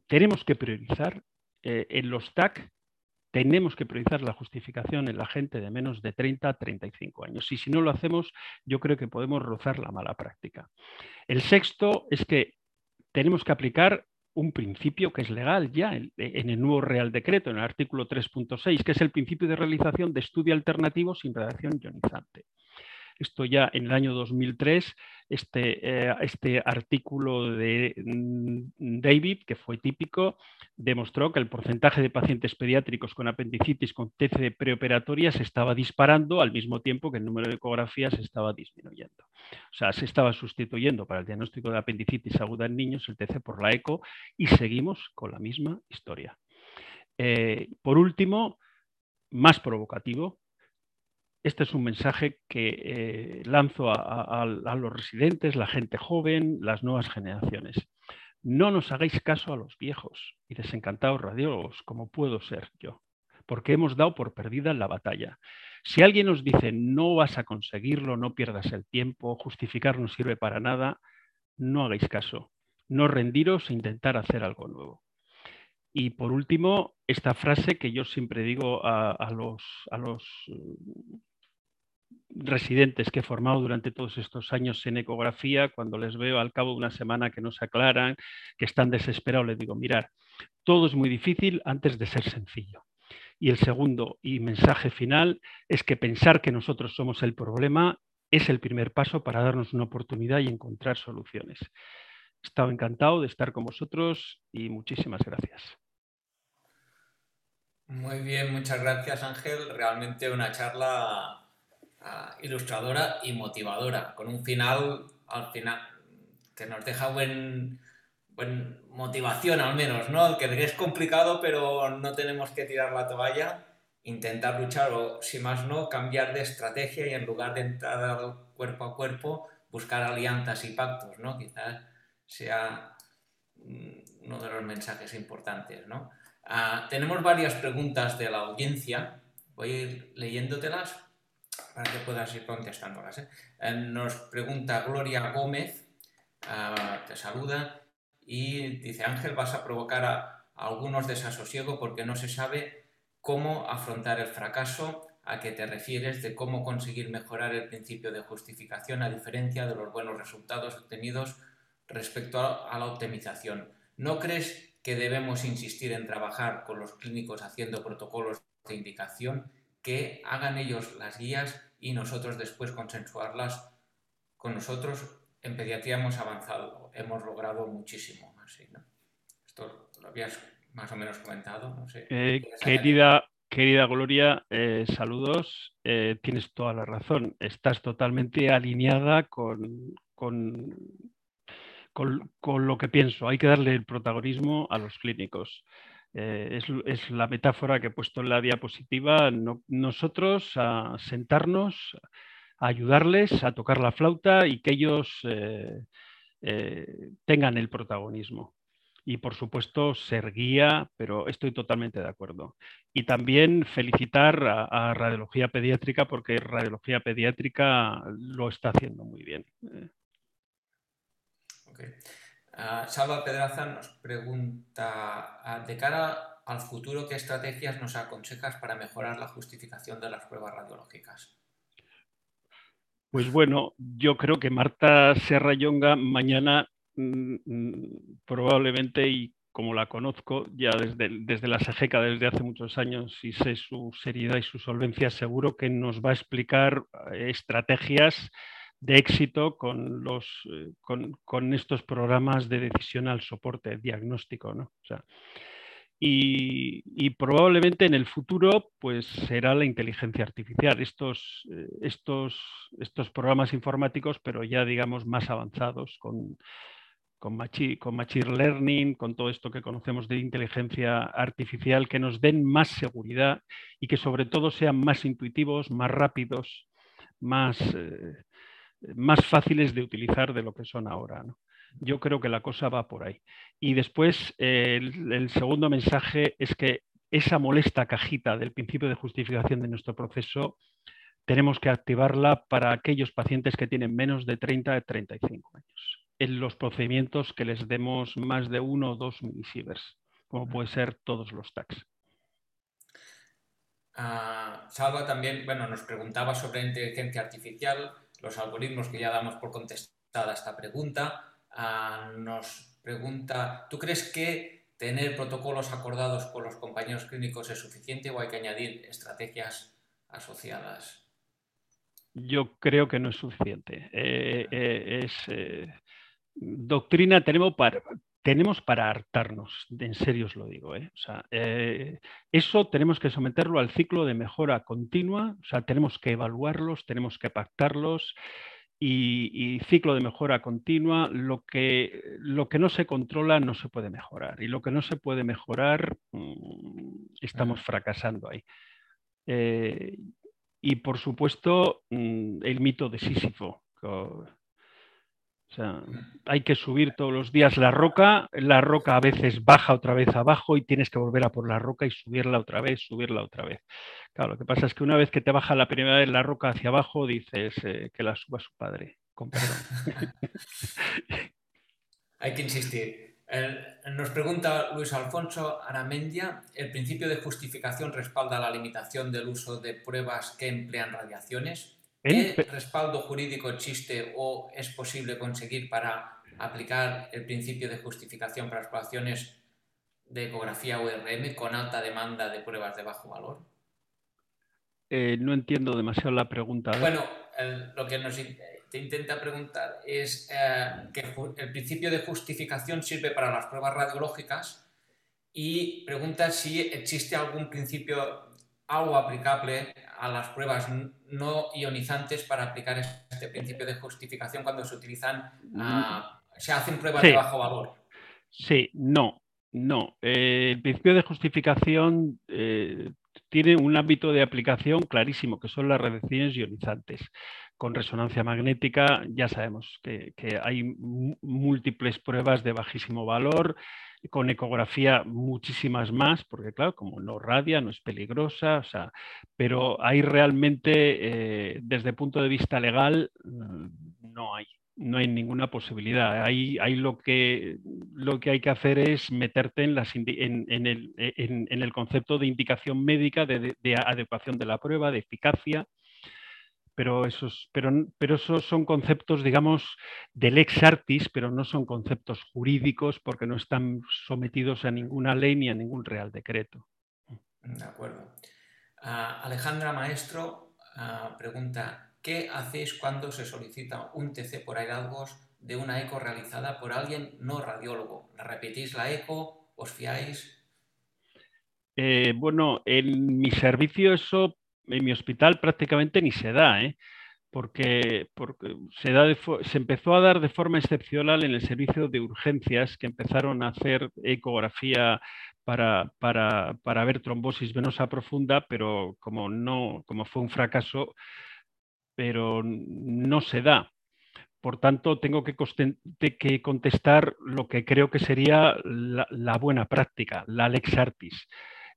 tenemos que priorizar eh, en los TAC tenemos que priorizar la justificación en la gente de menos de 30 a 35 años. Y si no lo hacemos, yo creo que podemos rozar la mala práctica. El sexto es que tenemos que aplicar un principio que es legal ya en, el nuevo Real Decreto, en el artículo 3.6, que es el principio de realización de estudio alternativo sin radiación ionizante. Esto ya en el año 2003, este, eh, este artículo de mm, David, que fue típico, demostró que el porcentaje de pacientes pediátricos con apendicitis con TC preoperatoria se estaba disparando al mismo tiempo que el número de ecografías se estaba disminuyendo. O sea, se estaba sustituyendo para el diagnóstico de apendicitis aguda en niños el TC por la ECO y seguimos con la misma historia. Eh, por último, más provocativo, este es un mensaje que eh, lanzo a, los residentes, la gente joven, las nuevas generaciones. No nos hagáis caso a los viejos y desencantados radiólogos, como puedo ser yo, porque hemos dado por perdida la batalla. Si alguien nos dice no vas a conseguirlo, no pierdas el tiempo, justificar no sirve para nada, no hagáis caso. No rendiros e intentar hacer algo nuevo. Y por último, esta frase que yo siempre digo a, los, los residentes que he formado durante todos estos años en ecografía, cuando les veo al cabo de una semana que no se aclaran, que están desesperados, les digo, mirar, todo es muy difícil antes de ser sencillo. Y el segundo y mensaje final es que pensar que nosotros somos el problema es el primer paso para darnos una oportunidad y encontrar soluciones. He estado encantado de estar con vosotros y muchísimas gracias. Muy bien, muchas gracias Ángel. Realmente una charla ilustradora y motivadora, con un final al final que nos deja buen, buen motivación al menos, ¿no? Que es complicado, pero no tenemos que tirar la toalla, intentar luchar o, si más no, cambiar de estrategia y en lugar de entrar cuerpo a cuerpo, buscar alianzas y pactos, ¿no? Quizás sea mm, uno de los mensajes importantes, ¿no? Ah, tenemos varias preguntas de la audiencia, voy a ir leyéndotelas para que puedas ir contestándolas. ¿eh? Eh, nos pregunta Gloria Gómez, ah, te saluda, y dice, Ángel, vas a provocar a, algunos desasosiego porque no se sabe cómo afrontar el fracaso, a qué te refieres, de cómo conseguir mejorar el principio de justificación a diferencia de los buenos resultados obtenidos respecto a, la optimización. ¿No crees que debemos insistir en trabajar con los clínicos haciendo protocolos de indicación, que hagan ellos las guías y nosotros después consensuarlas con nosotros? En pediatría hemos avanzado, hemos logrado muchísimo. Así, ¿no? Esto lo habías más o menos comentado. No sé. Eh, querida, querida Gloria, eh, saludos. Eh, tienes toda la razón. Estás totalmente alineada con, con, con, lo que pienso. Hay que darle el protagonismo a los clínicos. Es, es, la metáfora que he puesto en la diapositiva. nosotros a sentarnos, a ayudarles a tocar la flauta y que ellos tengan el protagonismo y por supuesto ser guía, pero estoy totalmente de acuerdo. Y también felicitar a, Radiología Pediátrica porque Radiología Pediátrica lo está haciendo muy bien. Ah, Salva Pedraza nos pregunta, ah, de cara al futuro, ¿qué estrategias nos aconsejas para mejorar la justificación de las pruebas radiológicas? Pues bueno, yo creo que Marta Serra Yonga mañana Mm, mm, probablemente, y como la conozco ya desde, desde la SEGECA desde hace muchos años y sé su seriedad y su solvencia, seguro que nos va a explicar eh, estrategias de éxito con, los, eh, con, estos programas de decisión al soporte diagnóstico. ¿no? y, probablemente en el futuro pues será la inteligencia artificial, estos, eh, estos, estos programas informáticos, pero ya digamos más avanzados, con, con, Machine Learning, con todo esto que conocemos de inteligencia artificial, que nos den más seguridad y que sobre todo sean más intuitivos, más rápidos, más, eh, más fáciles de utilizar de lo que son ahora. Yo creo que la cosa va por ahí. Y después, el, segundo mensaje es que esa molesta cajita del principio de justificación de nuestro proceso tenemos que activarla para aquellos pacientes que tienen menos de 30 a 35 años en los procedimientos que les demos más de uno o dos milisieverts, como puede ser todos los tags. Ah, Salva también bueno, nos preguntaba sobre inteligencia artificial, los algoritmos que ya damos por contestada esta pregunta. Ah, nos pregunta, ¿tú crees que tener protocolos acordados con los compañeros clínicos es suficiente o hay que añadir estrategias asociadas? Yo creo que no es suficiente. Eh, eh, es, eh, doctrina tenemos para, tenemos para hartarnos, en serio os lo digo. ¿eh? Eh, eso tenemos que someterlo al ciclo de mejora continua, o sea, tenemos que evaluarlos, tenemos que pactarlos y, ciclo de mejora continua, lo que, lo que no se controla no se puede mejorar y lo que no se puede mejorar mm, estamos fracasando ahí. Eh, y por supuesto, mm, el mito de Sísifo. O sea, hay que subir todos los días la roca, la roca a veces baja otra vez abajo y tienes que volver a por la roca y subirla otra vez, subirla otra vez. Claro, lo que pasa es que una vez que te baja la primera vez la roca hacia abajo, dices eh, que la suba su padre, con [LAUGHS] hay que insistir. nos pregunta Luis Alfonso Aramendia, ¿el principio de justificación respalda la limitación del uso de pruebas que emplean radiaciones? ¿Qué respaldo jurídico existe o es posible conseguir para aplicar el principio de justificación para exploraciones de ecografía URM con alta demanda de pruebas de bajo valor? Eh, no entiendo demasiado la pregunta. Bueno, lo que nos te intenta preguntar es eh, que el principio de justificación sirve para las pruebas radiológicas y pregunta si existe algún principio algo aplicable a las pruebas no ionizantes para aplicar este principio de justificación cuando se utilizan, ah, se hacen pruebas de bajo valor. Sí, no, no. Eh, el principio de justificación eh, tiene un ámbito de aplicación clarísimo, que son las radiaciones ionizantes. Con resonancia magnética ya sabemos que, que hay múltiples pruebas de bajísimo valor con ecografía muchísimas más, porque claro, como no radia, no es peligrosa, o sea, pero hay realmente, eh, desde el punto de vista legal, mm, no hay. No hay ninguna posibilidad. Hay, hay lo, que, lo que hay que hacer es meterte en, las, en, en, el, en, el, concepto de indicación médica, de, de, adecuación de la prueba, de eficacia, pero esos, pero, pero esos son conceptos, digamos, del ex artis, pero no son conceptos jurídicos porque no están sometidos a ninguna ley ni a ningún real decreto. De acuerdo. Ah, Alejandra Maestro ah, pregunta, ¿qué hacéis cuando se solicita un TC por hallazgos de una eco realizada por alguien no radiólogo? ¿Repetís la eco? ¿Os fiáis? Eh, bueno, en mi servicio eso, en mi hospital prácticamente ni se da, ¿eh? porque, porque se, da se, empezó a dar de forma excepcional en el servicio de urgencias que empezaron a hacer ecografía para, para, para ver trombosis venosa profunda, pero como, no, como fue un fracaso, pero no se da. Por tanto, tengo que, que contestar lo que creo que sería la, la buena práctica, la lex artis.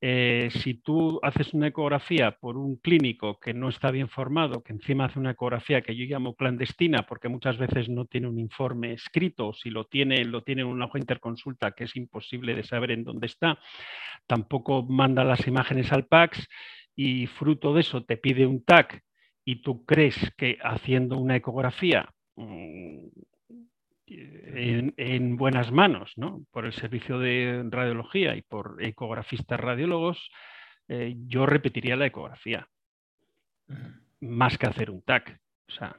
Eh, si tú haces una ecografía por un clínico que no está bien formado, que encima hace una ecografía que yo llamo clandestina, porque muchas veces no tiene un informe escrito, si lo tiene, lo tiene en una hoja interconsulta que es imposible de saber en dónde está, tampoco manda las imágenes al PAX y fruto de eso te pide un TAC y tú crees que haciendo una ecografía en, buenas manos ¿no? por el servicio de radiología y por ecografistas radiólogos, eh, yo repetiría la ecografía, más que hacer un TAC. O sea,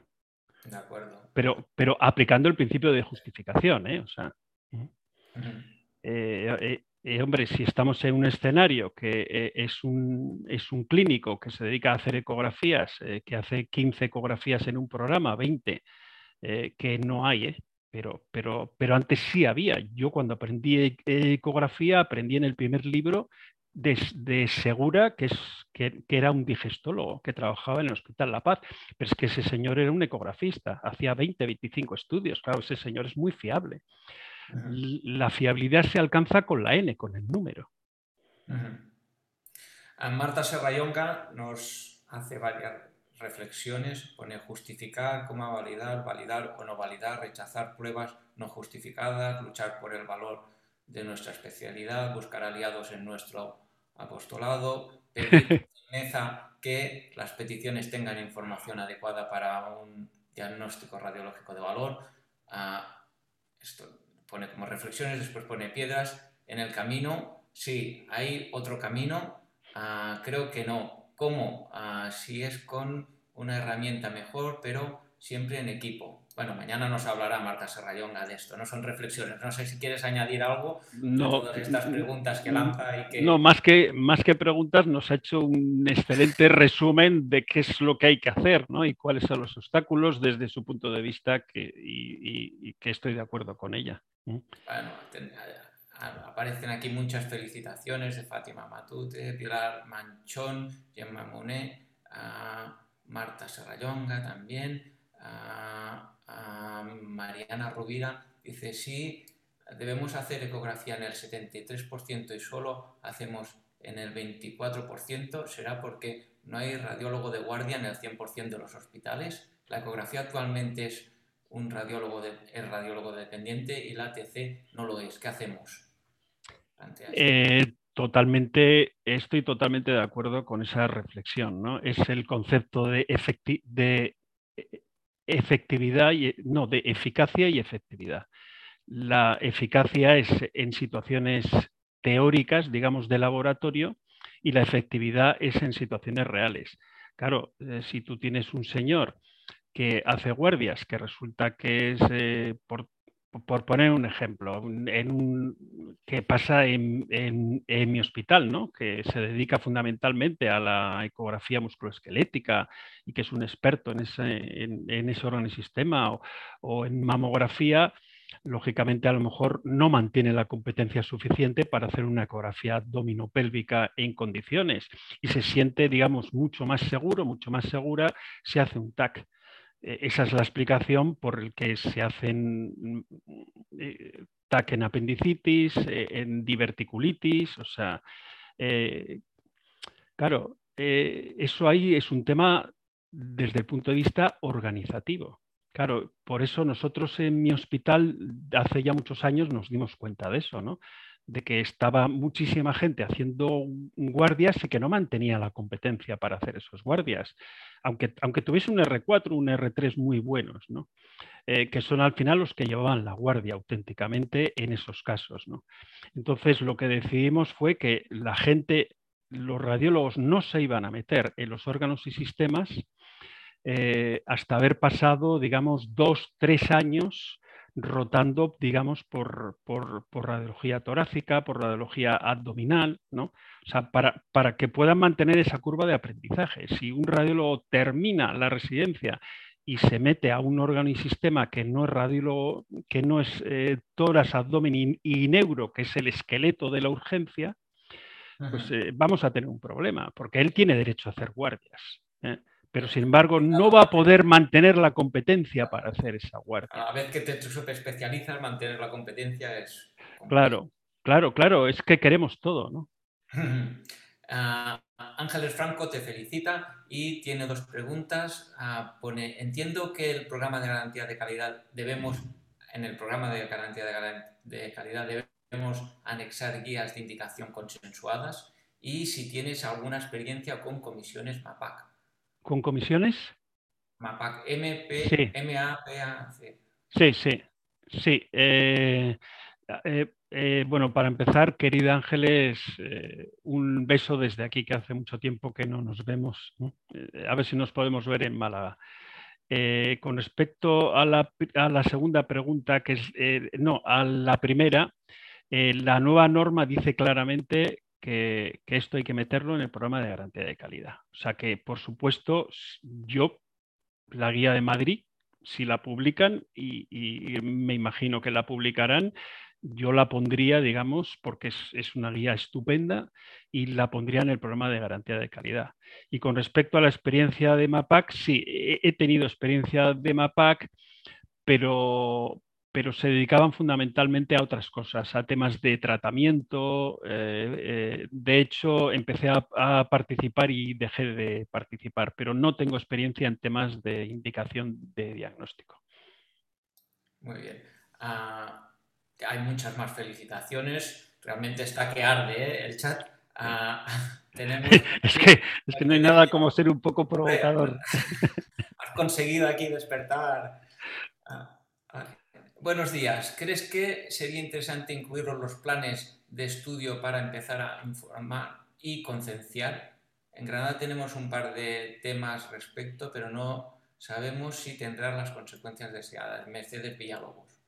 de acuerdo. Pero, pero aplicando el principio de justificación. ¿eh? O sea, eh, hombre, si estamos en un escenario que es, un, es un clínico que se dedica a hacer ecografías, que hace 15 ecografías en un programa, 20, que no hay, ¿eh? Pero, pero, pero antes sí había. Yo cuando aprendí e, ecografía, aprendí en el primer libro de, Segura, que, es, que, era un digestólogo que trabajaba en el Hospital La Paz. Pero es que ese señor era un ecografista, hacía 20, 25 estudios. Claro, ese señor es muy fiable. La fiabilidad se alcanza con la N, con el número. Marta Serrayonga nos hace varias reflexiones, pone justificar, cómo validar, validar o no validar, rechazar pruebas no justificadas, luchar por el valor de nuestra especialidad, buscar aliados en nuestro apostolado, [LAUGHS] pedir que las peticiones tengan información adecuada para un diagnóstico radiológico de valor. Ah, esto pone como reflexiones, después pone piedras en el camino. Sí, hay otro camino. Ah, creo que no. ¿Cómo? Ah, si es con una herramienta mejor, pero siempre en equipo. Bueno, mañana nos hablará Marta Serrayonga de esto, no son reflexiones. No sé si quieres añadir algo no, a todas estas preguntas que lanza y que... No, más que, más que preguntas, nos ha hecho un excelente resumen de qué es lo que hay que hacer ¿no? y cuáles son los obstáculos desde su punto de vista que, y, y que estoy de acuerdo con ella. Bueno, aparecen aquí muchas felicitaciones de Fátima Matute, Pilar Manchón, Gemma Monet, Marta Serrayonga también, Mariana Rubira, dice sí, debemos hacer ecografía en el 73% y solo hacemos en el 24%, será porque no hay radiólogo de guardia en el 100% de los hospitales. La ecografía actualmente es un radiólogo, de, es radiólogo dependiente y la ATC no lo es. ¿Qué hacemos? Eh, totalmente, estoy totalmente de acuerdo con esa reflexión. ¿no? Es el concepto de, de eh, efectividad, y, no, de eficacia y efectividad. La eficacia es en situaciones teóricas, digamos, de laboratorio, y la efectividad es en situaciones reales. Claro, eh, si tú tienes un señor que hace guardias, que resulta que es por por poner un ejemplo, en que pasa en, mi hospital, ¿no? que se dedica fundamentalmente a la ecografía musculoesquelética y que es un experto en ese, en, órgano y sistema o, en mamografía, lógicamente a lo mejor no mantiene la competencia suficiente para hacer una ecografía abdominopélvica en condiciones y se siente, digamos, mucho más seguro, mucho más segura si hace un TAC. E-, esa es la explicación por el que se hacen mm, eh, TAC en apendicitis, eh, en diverticulitis, o sea, eh, claro, eso ahí es un tema desde el punto de vista organizativo. Claro, por eso nosotros en mi hospital hace ya muchos años nos dimos cuenta de eso, ¿no? De que estaba muchísima gente haciendo guardias y que no mantenía la competencia para hacer esos guardias, aunque, aunque tuviese un R4, un R3 muy buenos, ¿no? Eh, que son al final los que llevaban la guardia auténticamente en esos casos. ¿no? Entonces lo que decidimos fue que la gente, los radiólogos no se iban a meter en los órganos y sistemas eh, hasta haber pasado, digamos, dos, tres años rotando, digamos, por, radiología torácica, por radiología abdominal, ¿no? O sea, para, para, que puedan mantener esa curva de aprendizaje. Si un radiólogo termina la residencia y se mete a un órgano y sistema que no es radiólogo, que no es eh, toras, abdomen y, neuro, que es el esqueleto de la urgencia, pues eh, vamos a tener un problema, porque él tiene derecho a hacer guardias. ¿eh? Pero sin embargo, no va a poder mantener la competencia para hacer esa guardia. A ver que te especializas, mantener la competencia es. Claro, claro, claro, es que queremos todo, ¿no? [CLEARS THROAT] Ah, Ángeles Franco te felicita y tiene dos preguntas. Ah, pone, entiendo que el programa de garantía de calidad debemos, en el programa de garantía de, calidad debemos anexar guías de indicación consensuadas y si tienes alguna experiencia con comisiones MAPAC. ¿Con comisiones? MAPAC, MP, sí. C. Sí, sí, sí. Eh, eh, eh, bueno, para empezar, querida Ángeles, un beso desde aquí, que hace mucho tiempo que no nos vemos. a ver si nos podemos ver en Málaga. con respecto a la, segunda pregunta, que es, no, a la primera, la nueva norma dice claramente que, esto hay que meterlo en el programa de garantía de calidad. O sea que, por supuesto, yo, la guía de Madrid, si la publican, y me imagino que la publicarán, yo la pondría, digamos, porque es, una guía estupenda y la pondría en el programa de garantía de calidad. Y con respecto a la experiencia de MAPAC, sí, he, tenido experiencia de MAPAC, pero, pero se dedicaban fundamentalmente a otras cosas, a temas de tratamiento. Eh, eh, de hecho, empecé a, participar y dejé de participar, pero no tengo experiencia en temas de indicación de diagnóstico. Muy bien. Ah, hay muchas más felicitaciones. Realmente está que arde ¿eh? el chat. Ah, [LAUGHS] [LAUGHS] es, que, es que no hay nada como ser un poco provocador. [LAUGHS] Has conseguido aquí despertar. Ah, Buenos días. ¿Crees que sería interesante incluirlos los planes de estudio para empezar a informar y concienciar? En Granada tenemos un par de temas respecto, pero no sabemos si tendrán las consecuencias deseadas. Mercedes Villalobos.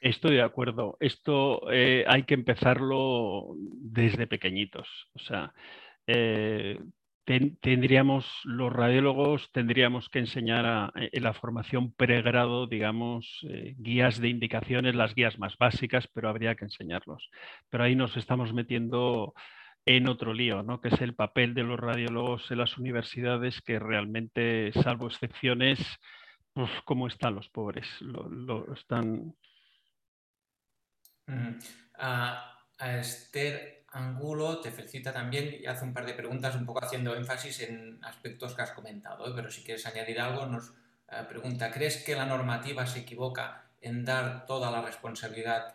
Estoy de acuerdo. Esto eh, hay que empezarlo desde pequeñitos. O sea, eh, tendríamos, los radiólogos tendríamos que enseñar en la formación pregrado, digamos, eh, guías de indicaciones, las guías más básicas, pero habría que enseñarlos. Pero ahí nos estamos metiendo en otro lío, ¿no? que es el papel de los radiólogos en las universidades, que realmente, salvo excepciones, pues, ¿cómo están los pobres? lo están a, Esther Angulo te felicita también y hace un par de preguntas un poco haciendo énfasis en aspectos que has comentado, ¿eh? pero si quieres añadir algo nos eh, pregunta, ¿crees que la normativa se equivoca en dar toda la responsabilidad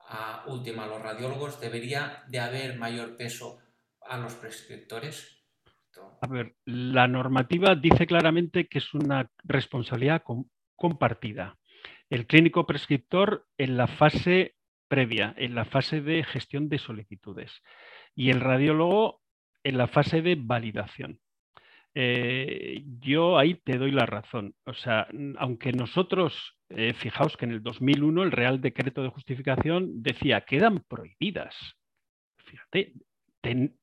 a última a los radiólogos? ¿Debería de haber mayor peso a los prescriptores? A ver, la normativa dice claramente que es una responsabilidad compartida. El clínico prescriptor en la fase previa, en la fase de gestión de solicitudes y el radiólogo en la fase de validación. Eh, yo ahí te doy la razón. O sea, aunque nosotros, eh, fijaos que en el 2001 el Real Decreto de Justificación decía que eran prohibidas. Fíjate,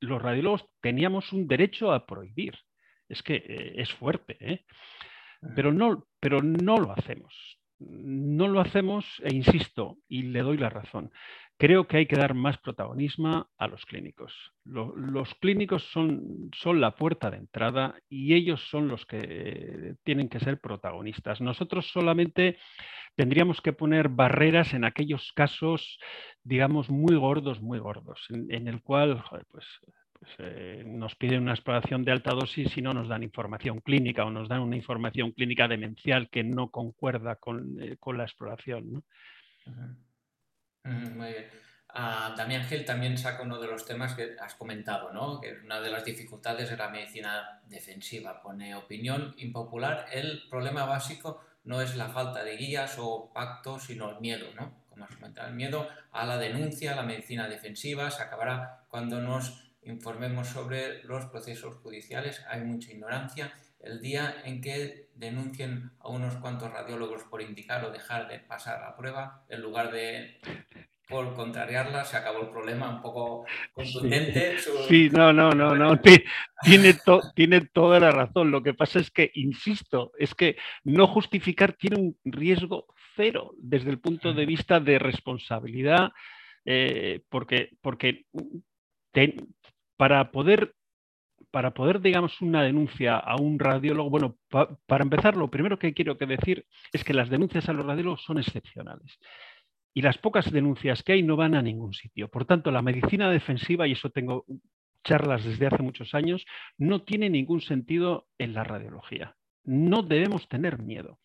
los radiólogos teníamos un derecho a prohibir. Es que eh, es fuerte, pero, no, pero no lo hacemos no lo hacemos e insisto, y le doy la razón. Creo que hay que dar más protagonismo a los clínicos. los clínicos son, son, la puerta de entrada y ellos son los que tienen que ser protagonistas. Nosotros solamente tendríamos que poner barreras en aquellos casos, digamos, muy gordos, muy gordos, en, el cual, pues pues, eh, nos piden una exploración de alta dosis y no nos dan información clínica o nos dan una información clínica demencial que no concuerda con, eh, la exploración. Muy bien. Damián Gil también saca uno de los temas que has comentado, ¿no? que una de las dificultades de la medicina defensiva. Pone opinión impopular, el problema básico no es la falta de guías o pactos, sino el miedo, ¿no? Como has comentado, el miedo a la denuncia, a la medicina defensiva, se acabará cuando nos informemos sobre los procesos judiciales, hay mucha ignorancia. El día en que denuncien a unos cuantos radiólogos por indicar o dejar de pasar la prueba, en lugar de por contrariarla, se acabó el problema un poco contundente. Sí, no, no, no, no. Tiene, tiene toda la razón. Lo que pasa es que, insisto, es que no justificar tiene un riesgo cero desde el punto de vista de responsabilidad, eh, porque, porque para poder para poder, digamos, una denuncia a un radiólogo, bueno, para empezar, lo primero que quiero que decir es que las denuncias a los radiólogos son excepcionales y las pocas denuncias que hay no van a ningún sitio. Por tanto, la medicina defensiva, y eso tengo charlas desde hace muchos años, no tiene ningún sentido en la radiología. No debemos tener miedo.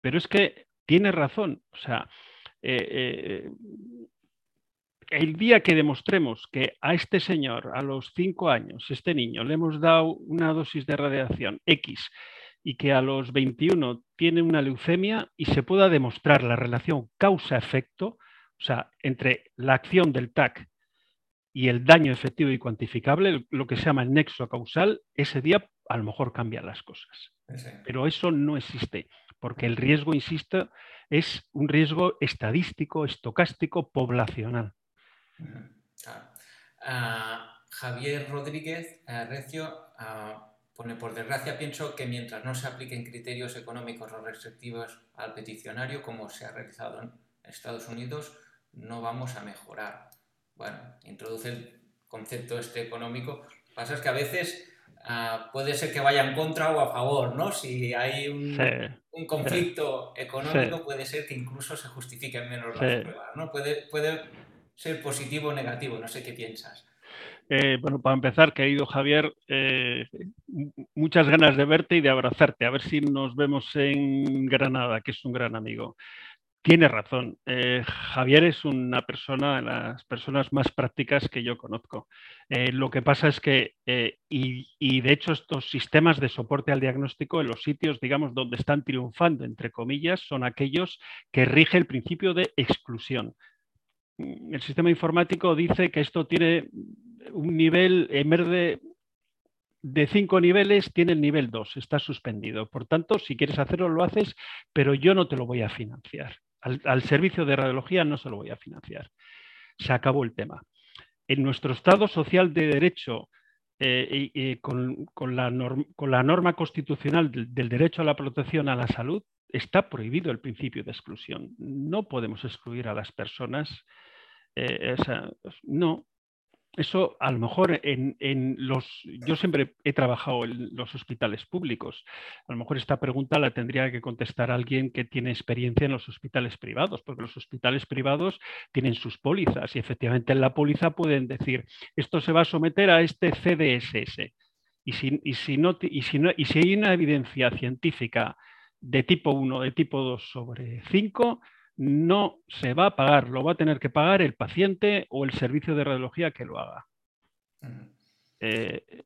Pero es que tiene razón. O sea, eh, eh, el día que demostremos que a este señor, a los cinco años, este niño, le hemos dado una dosis de radiación X y que a los 21 tiene una leucemia y se pueda demostrar la relación causa-efecto, o sea, entre la acción del TAC y el daño efectivo y cuantificable, lo que se llama el nexo causal, ese día a lo mejor cambian las cosas. Pero eso no existe, porque el riesgo, insisto, es un riesgo estadístico, estocástico, poblacional. Ah, Javier Rodríguez uh, Recio ah, Pone, por desgracia, pienso que mientras no se apliquen criterios económicos o restrictivos al peticionario, como se ha realizado en Estados Unidos, no vamos a mejorar. Bueno, introduce el concepto este económico. Lo que pasa es que a veces ah, puede ser que vaya en contra o a favor, ¿no? Si hay un, conflicto económico, puede ser que incluso se justifiquen menos las pruebas, ¿no? Puede, puede ser positivo o negativo, no sé qué piensas. Eh, bueno, para empezar, querido Javier, eh, muchas ganas de verte y de abrazarte. A ver si nos vemos en Granada, que es un gran amigo. Tiene razón. Eh, Javier es una persona de las personas más prácticas que yo conozco. lo que pasa es que, y, y, de hecho estos sistemas de soporte al diagnóstico en los sitios, digamos, donde están triunfando, entre comillas, son aquellos que rige el principio de exclusión. El sistema informático dice que esto tiene un nivel, en vez de, cinco niveles, tiene el nivel 2, está suspendido. Por tanto, si quieres hacerlo, lo haces, pero yo no te lo voy a financiar. Al, servicio de radiología no se lo voy a financiar. Se acabó el tema. En nuestro Estado social de derecho, eh, con, la norma constitucional del, derecho a la protección a la salud, está prohibido el principio de exclusión. No podemos excluir a las personas. Eh, no, eso a lo mejor en, los... Yo siempre he trabajado en los hospitales públicos. A lo mejor esta pregunta la tendría que contestar alguien que tiene experiencia en los hospitales privados, porque los hospitales privados tienen sus pólizas y efectivamente en la póliza pueden decir, esto se va a someter a este CDSS. Y si, y si, no, y si, no, y si hay una evidencia científica de tipo 1, de tipo 2 sobre 5, no se va a pagar, lo va a tener que pagar el paciente o el servicio de radiología que lo haga. Eh,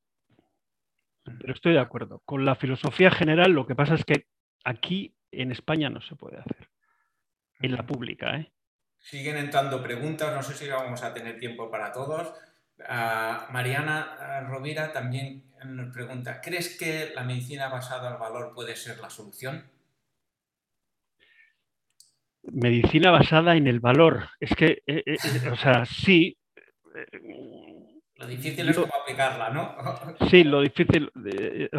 pero estoy de acuerdo. Con la filosofía general, lo que pasa es que aquí en España no se puede hacer. En la pública, ¿eh? Siguen entrando preguntas, no sé si vamos a tener tiempo para todos. Mariana Rovira también nos pregunta, ¿crees que la medicina basada al valor puede ser la solución? Medicina basada en el valor. Es que, eh, eh, eh, o sea, sí. Lo difícil es cómo aplicarla, ¿no? sí, lo difícil.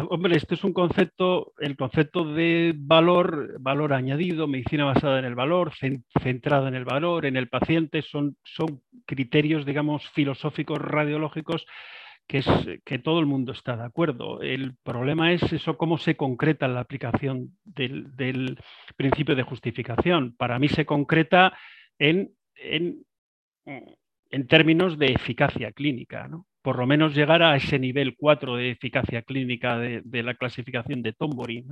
hombre, este es un concepto, el concepto de valor, valor añadido, medicina basada en el valor, centrada en el valor, en el paciente, son, son criterios, digamos, filosóficos, radiológicos que, es, que todo el mundo está de acuerdo. El problema es eso, cómo se concreta la aplicación del, principio de justificación. Para mí se concreta en, en, términos de eficacia clínica, ¿no? por lo menos llegar a ese nivel 4 de eficacia clínica de, la clasificación de Tombori.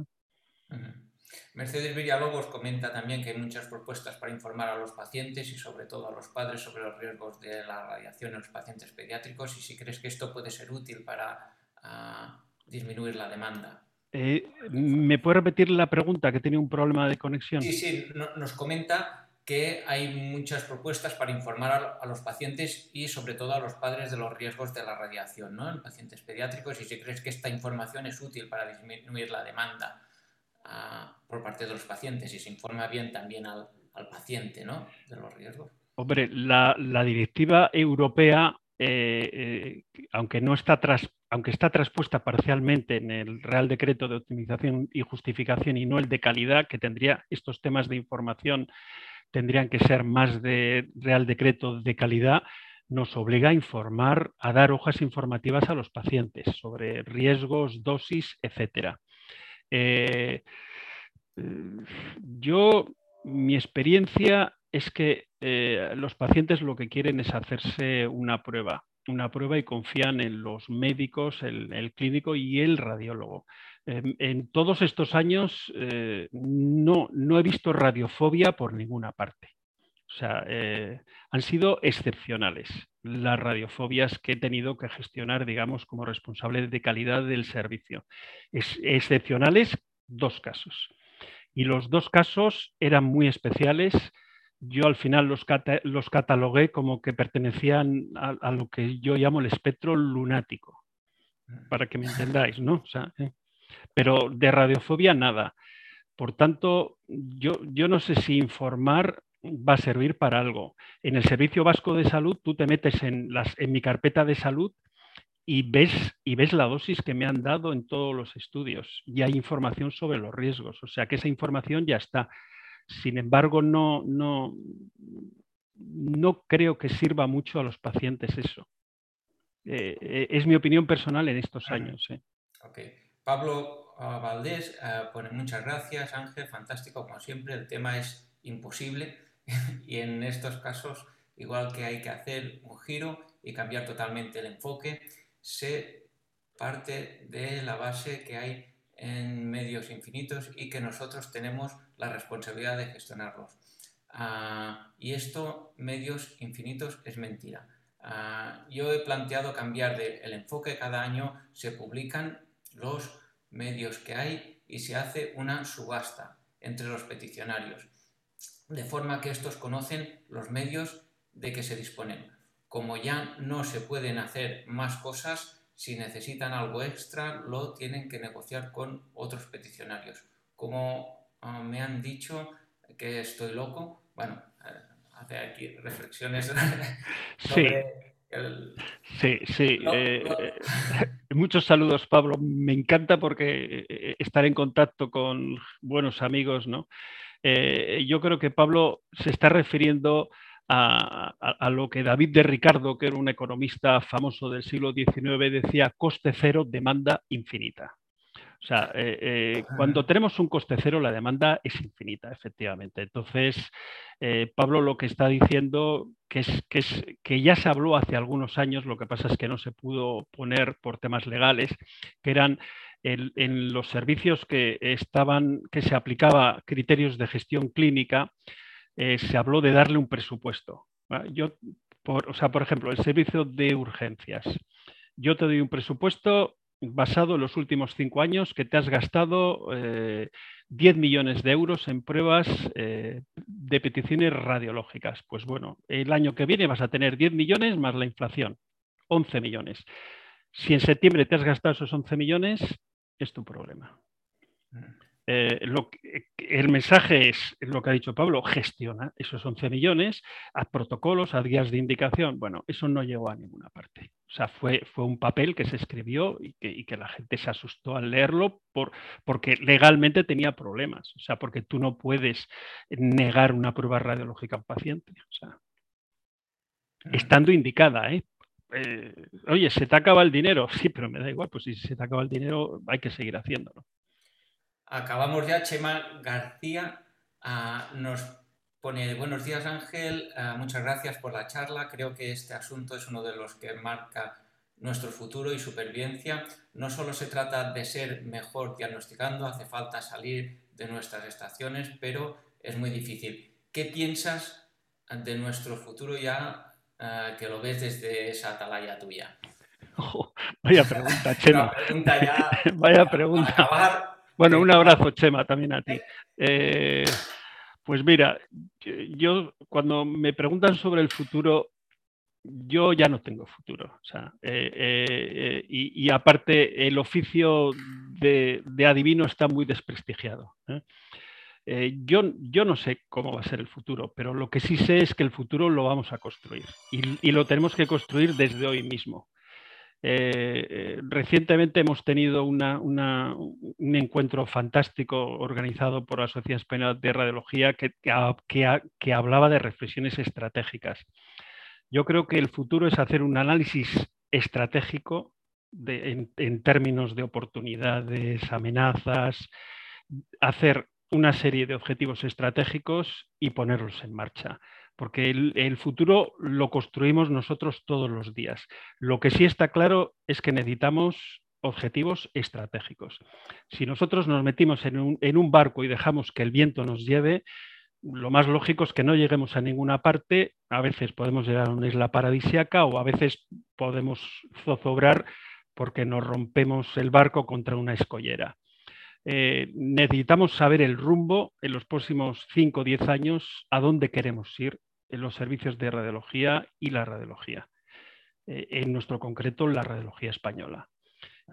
Mercedes Villalobos comenta también que hay muchas propuestas para informar a los pacientes y sobre todo a los padres sobre los riesgos de la radiación en los pacientes pediátricos y si crees que esto puede ser útil para ah, disminuir la demanda. Eh, ¿Me puede repetir la pregunta que tiene un problema de conexión? Sí, sí, nos comenta que hay muchas propuestas para informar a, los pacientes y sobre todo a los padres de los riesgos de la radiación ¿no? en pacientes pediátricos y si crees que esta información es útil para disminuir la demanda por parte de los pacientes y se informa bien también al, paciente ¿no? de los riesgos. Hombre, la, directiva europea, eh, eh, aunque, no está aunque está traspuesta parcialmente en el Real Decreto de Optimización y Justificación y no el de calidad, que tendría estos temas de información, tendrían que ser más de Real Decreto de calidad, nos obliga a informar, a dar hojas informativas a los pacientes sobre riesgos, dosis, etcétera. Eh, yo, mi experiencia es que eh, los pacientes lo que quieren es hacerse una prueba, una prueba y confían en los médicos, el, clínico y el radiólogo. Em, en todos estos años eh, no, no he visto radiofobia por ninguna parte. O sea, han sido excepcionales las radiofobias que he tenido que gestionar, digamos, como responsable de calidad del servicio. Es, excepcionales, dos casos. Y los dos casos eran muy especiales. Yo al final los, los catalogué como que pertenecían a, lo que yo llamo el espectro lunático, para que me entendáis, ¿no? ¿eh? Pero de radiofobia nada. Por tanto, yo, yo no sé si informar va a servir para algo. En el Servicio Vasco de Salud, tú te metes en, las, en mi carpeta de salud y ves, y ves la dosis que me han dado en todos los estudios y hay información sobre los riesgos. O sea que esa información ya está. Sin embargo, no, no, no creo que sirva mucho a los pacientes eso. Eh, eh, es mi opinión personal en estos años. ¿eh? Pablo ah, Valdés pone muchas gracias, Ángel, fantástico como siempre. El tema es imposible [LAUGHS] y en estos casos, igual que hay que hacer un giro y cambiar totalmente el enfoque, se parte de la base que hay en medios infinitos y que nosotros tenemos la responsabilidad de gestionarlos. Ah, y esto, medios infinitos, es mentira. Ah, yo he planteado cambiar de el enfoque cada año, se publican los medios que hay y se hace una subasta entre los peticionarios de forma que estos conocen los medios de que se disponen. Como ya no se pueden hacer más cosas, si necesitan algo extra, lo tienen que negociar con otros peticionarios. Como ah, me han dicho que estoy loco, bueno, eh, hace aquí reflexiones [LAUGHS] sobre el... Sí, sí. Eh, [LAUGHS] muchos saludos, Pablo. Me encanta porque eh, estar en contacto con buenos amigos, ¿no? Eh, yo creo que Pablo se está refiriendo a, lo que David de Ricardo, que era un economista famoso del siglo XIX, decía coste cero, demanda infinita. O sea, eh, eh, cuando tenemos un coste cero, la demanda es infinita, efectivamente. Entonces, Pablo lo que está diciendo que es, que es que ya se habló hace algunos años, lo que pasa es que no se pudo poner por temas legales, que eran en los servicios que estaban, que se aplicaba criterios de gestión clínica, eh, se habló de darle un presupuesto. Yo, por, o sea, por ejemplo, el servicio de urgencias. Yo te doy un presupuesto basado en los últimos cinco años que te has gastado 10 eh, millones de euros en pruebas eh, de peticiones radiológicas. Pues bueno, el año que viene vas a tener 10 millones más la inflación, 11 millones. Si en septiembre te has gastado esos 11 millones, es tu problema. Mm. Eh, el mensaje es lo que ha dicho Pablo, gestiona esos 11 millones, haz protocolos, haz guías de indicación. Bueno, eso no llegó a ninguna parte. O sea, fue, fue un papel que se escribió y que, la gente se asustó al leerlo por, porque legalmente tenía problemas. O sea, porque tú no puedes negar una prueba radiológica a un paciente. O sea, estando indicada, ¿eh? Eh, oye, se te acaba el dinero. [LAUGHS] Sí, pero me da igual, pues si se te acaba el dinero hay que seguir haciéndolo. Acabamos ya, Chema García ah, nos pone buenos días Ángel, ah, muchas gracias por la charla. Creo que este asunto es uno de los que marca nuestro futuro y supervivencia. No solo se trata de ser mejor diagnosticando, hace falta salir de nuestras estaciones, pero es muy difícil. ¿Qué piensas de nuestro futuro ya eh, que lo ves desde esa atalaya tuya? vaya pregunta, [LAUGHS] Chema. [LAUGHS] vaya pregunta. Bueno, un abrazo, Chema, también a ti. Eh, pues mira, yo cuando me preguntan sobre el futuro, yo ya no tengo futuro. Eh, eh, y, aparte, el oficio de, adivino está muy desprestigiado. Yo, yo, no sé cómo va a ser el futuro, pero lo que sí sé es que el futuro lo vamos a construir y lo tenemos que construir desde hoy mismo. Eh, eh, recientemente hemos tenido un encuentro fantástico organizado por la Sociedad Española de Radiología que, hablaba de reflexiones estratégicas. Yo creo que el futuro es hacer un análisis estratégico en, términos de oportunidades, amenazas, hacer una serie de objetivos estratégicos y ponerlos en marcha porque el, futuro lo construimos nosotros todos los días. Lo que sí está claro es que necesitamos objetivos estratégicos. Si nosotros nos metimos en un, barco y dejamos que el viento nos lleve, lo más lógico es que no lleguemos a ninguna parte. A veces podemos llegar a una isla paradisiaca o a veces podemos zozobrar porque nos rompemos el barco contra una escollera. Eh, necesitamos saber el rumbo en los próximos 5 o 10 años, a dónde queremos ir en los servicios de radiología y la radiología. Eh, en nuestro concreto, la radiología española.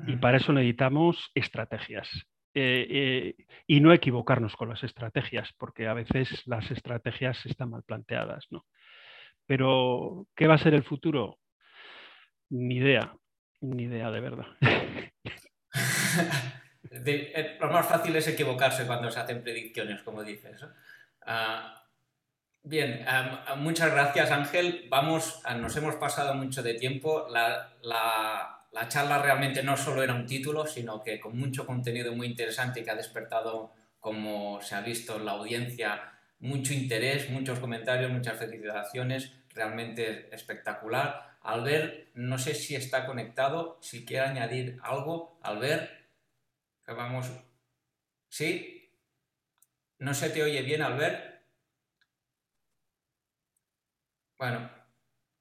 Y para eso necesitamos estrategias. Eh, eh, y no equivocarnos con las estrategias, porque a veces las estrategias están mal planteadas. ¿no? Pero, ¿qué va a ser el futuro? Ni idea, ni idea de verdad. [LAUGHS] lo más fácil es equivocarse cuando se hacen predicciones, como dices. Ah, Bien, muchas gracias Ángel. Vamos, nos hemos pasado mucho de tiempo. La, charla realmente no solo era un título, sino que con mucho contenido muy interesante que ha despertado, como se ha visto en la audiencia, mucho interés, muchos comentarios, muchas felicitaciones, realmente espectacular. Albert, no sé si está conectado, si quiere añadir algo. Albert, ¿Sí? ¿No se te oye bien, Albert? Bueno,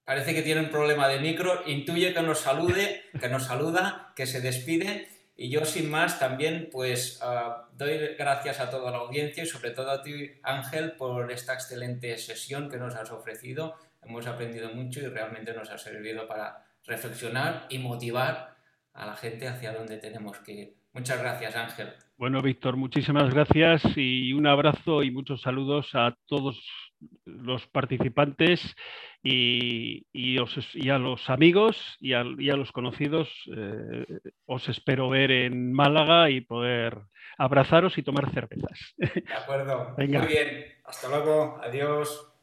parece que tiene un problema de micro, intuye que nos salude, que nos saluda, que se despide. Y yo sin más también pues ah, doy gracias a toda la audiencia y sobre todo a ti Ángel por esta excelente sesión que nos has ofrecido. Hemos aprendido mucho y realmente nos ha servido para reflexionar y motivar a la gente hacia dónde tenemos que ir. Muchas gracias Ángel. Bueno Víctor, muchísimas gracias y un abrazo y muchos saludos a todos los participantes y, a los amigos y a, los conocidos. Eh, os espero ver en Málaga y poder abrazaros y tomar cervezas. De acuerdo. [LAUGHS] Muy bien. Hasta luego. Adiós.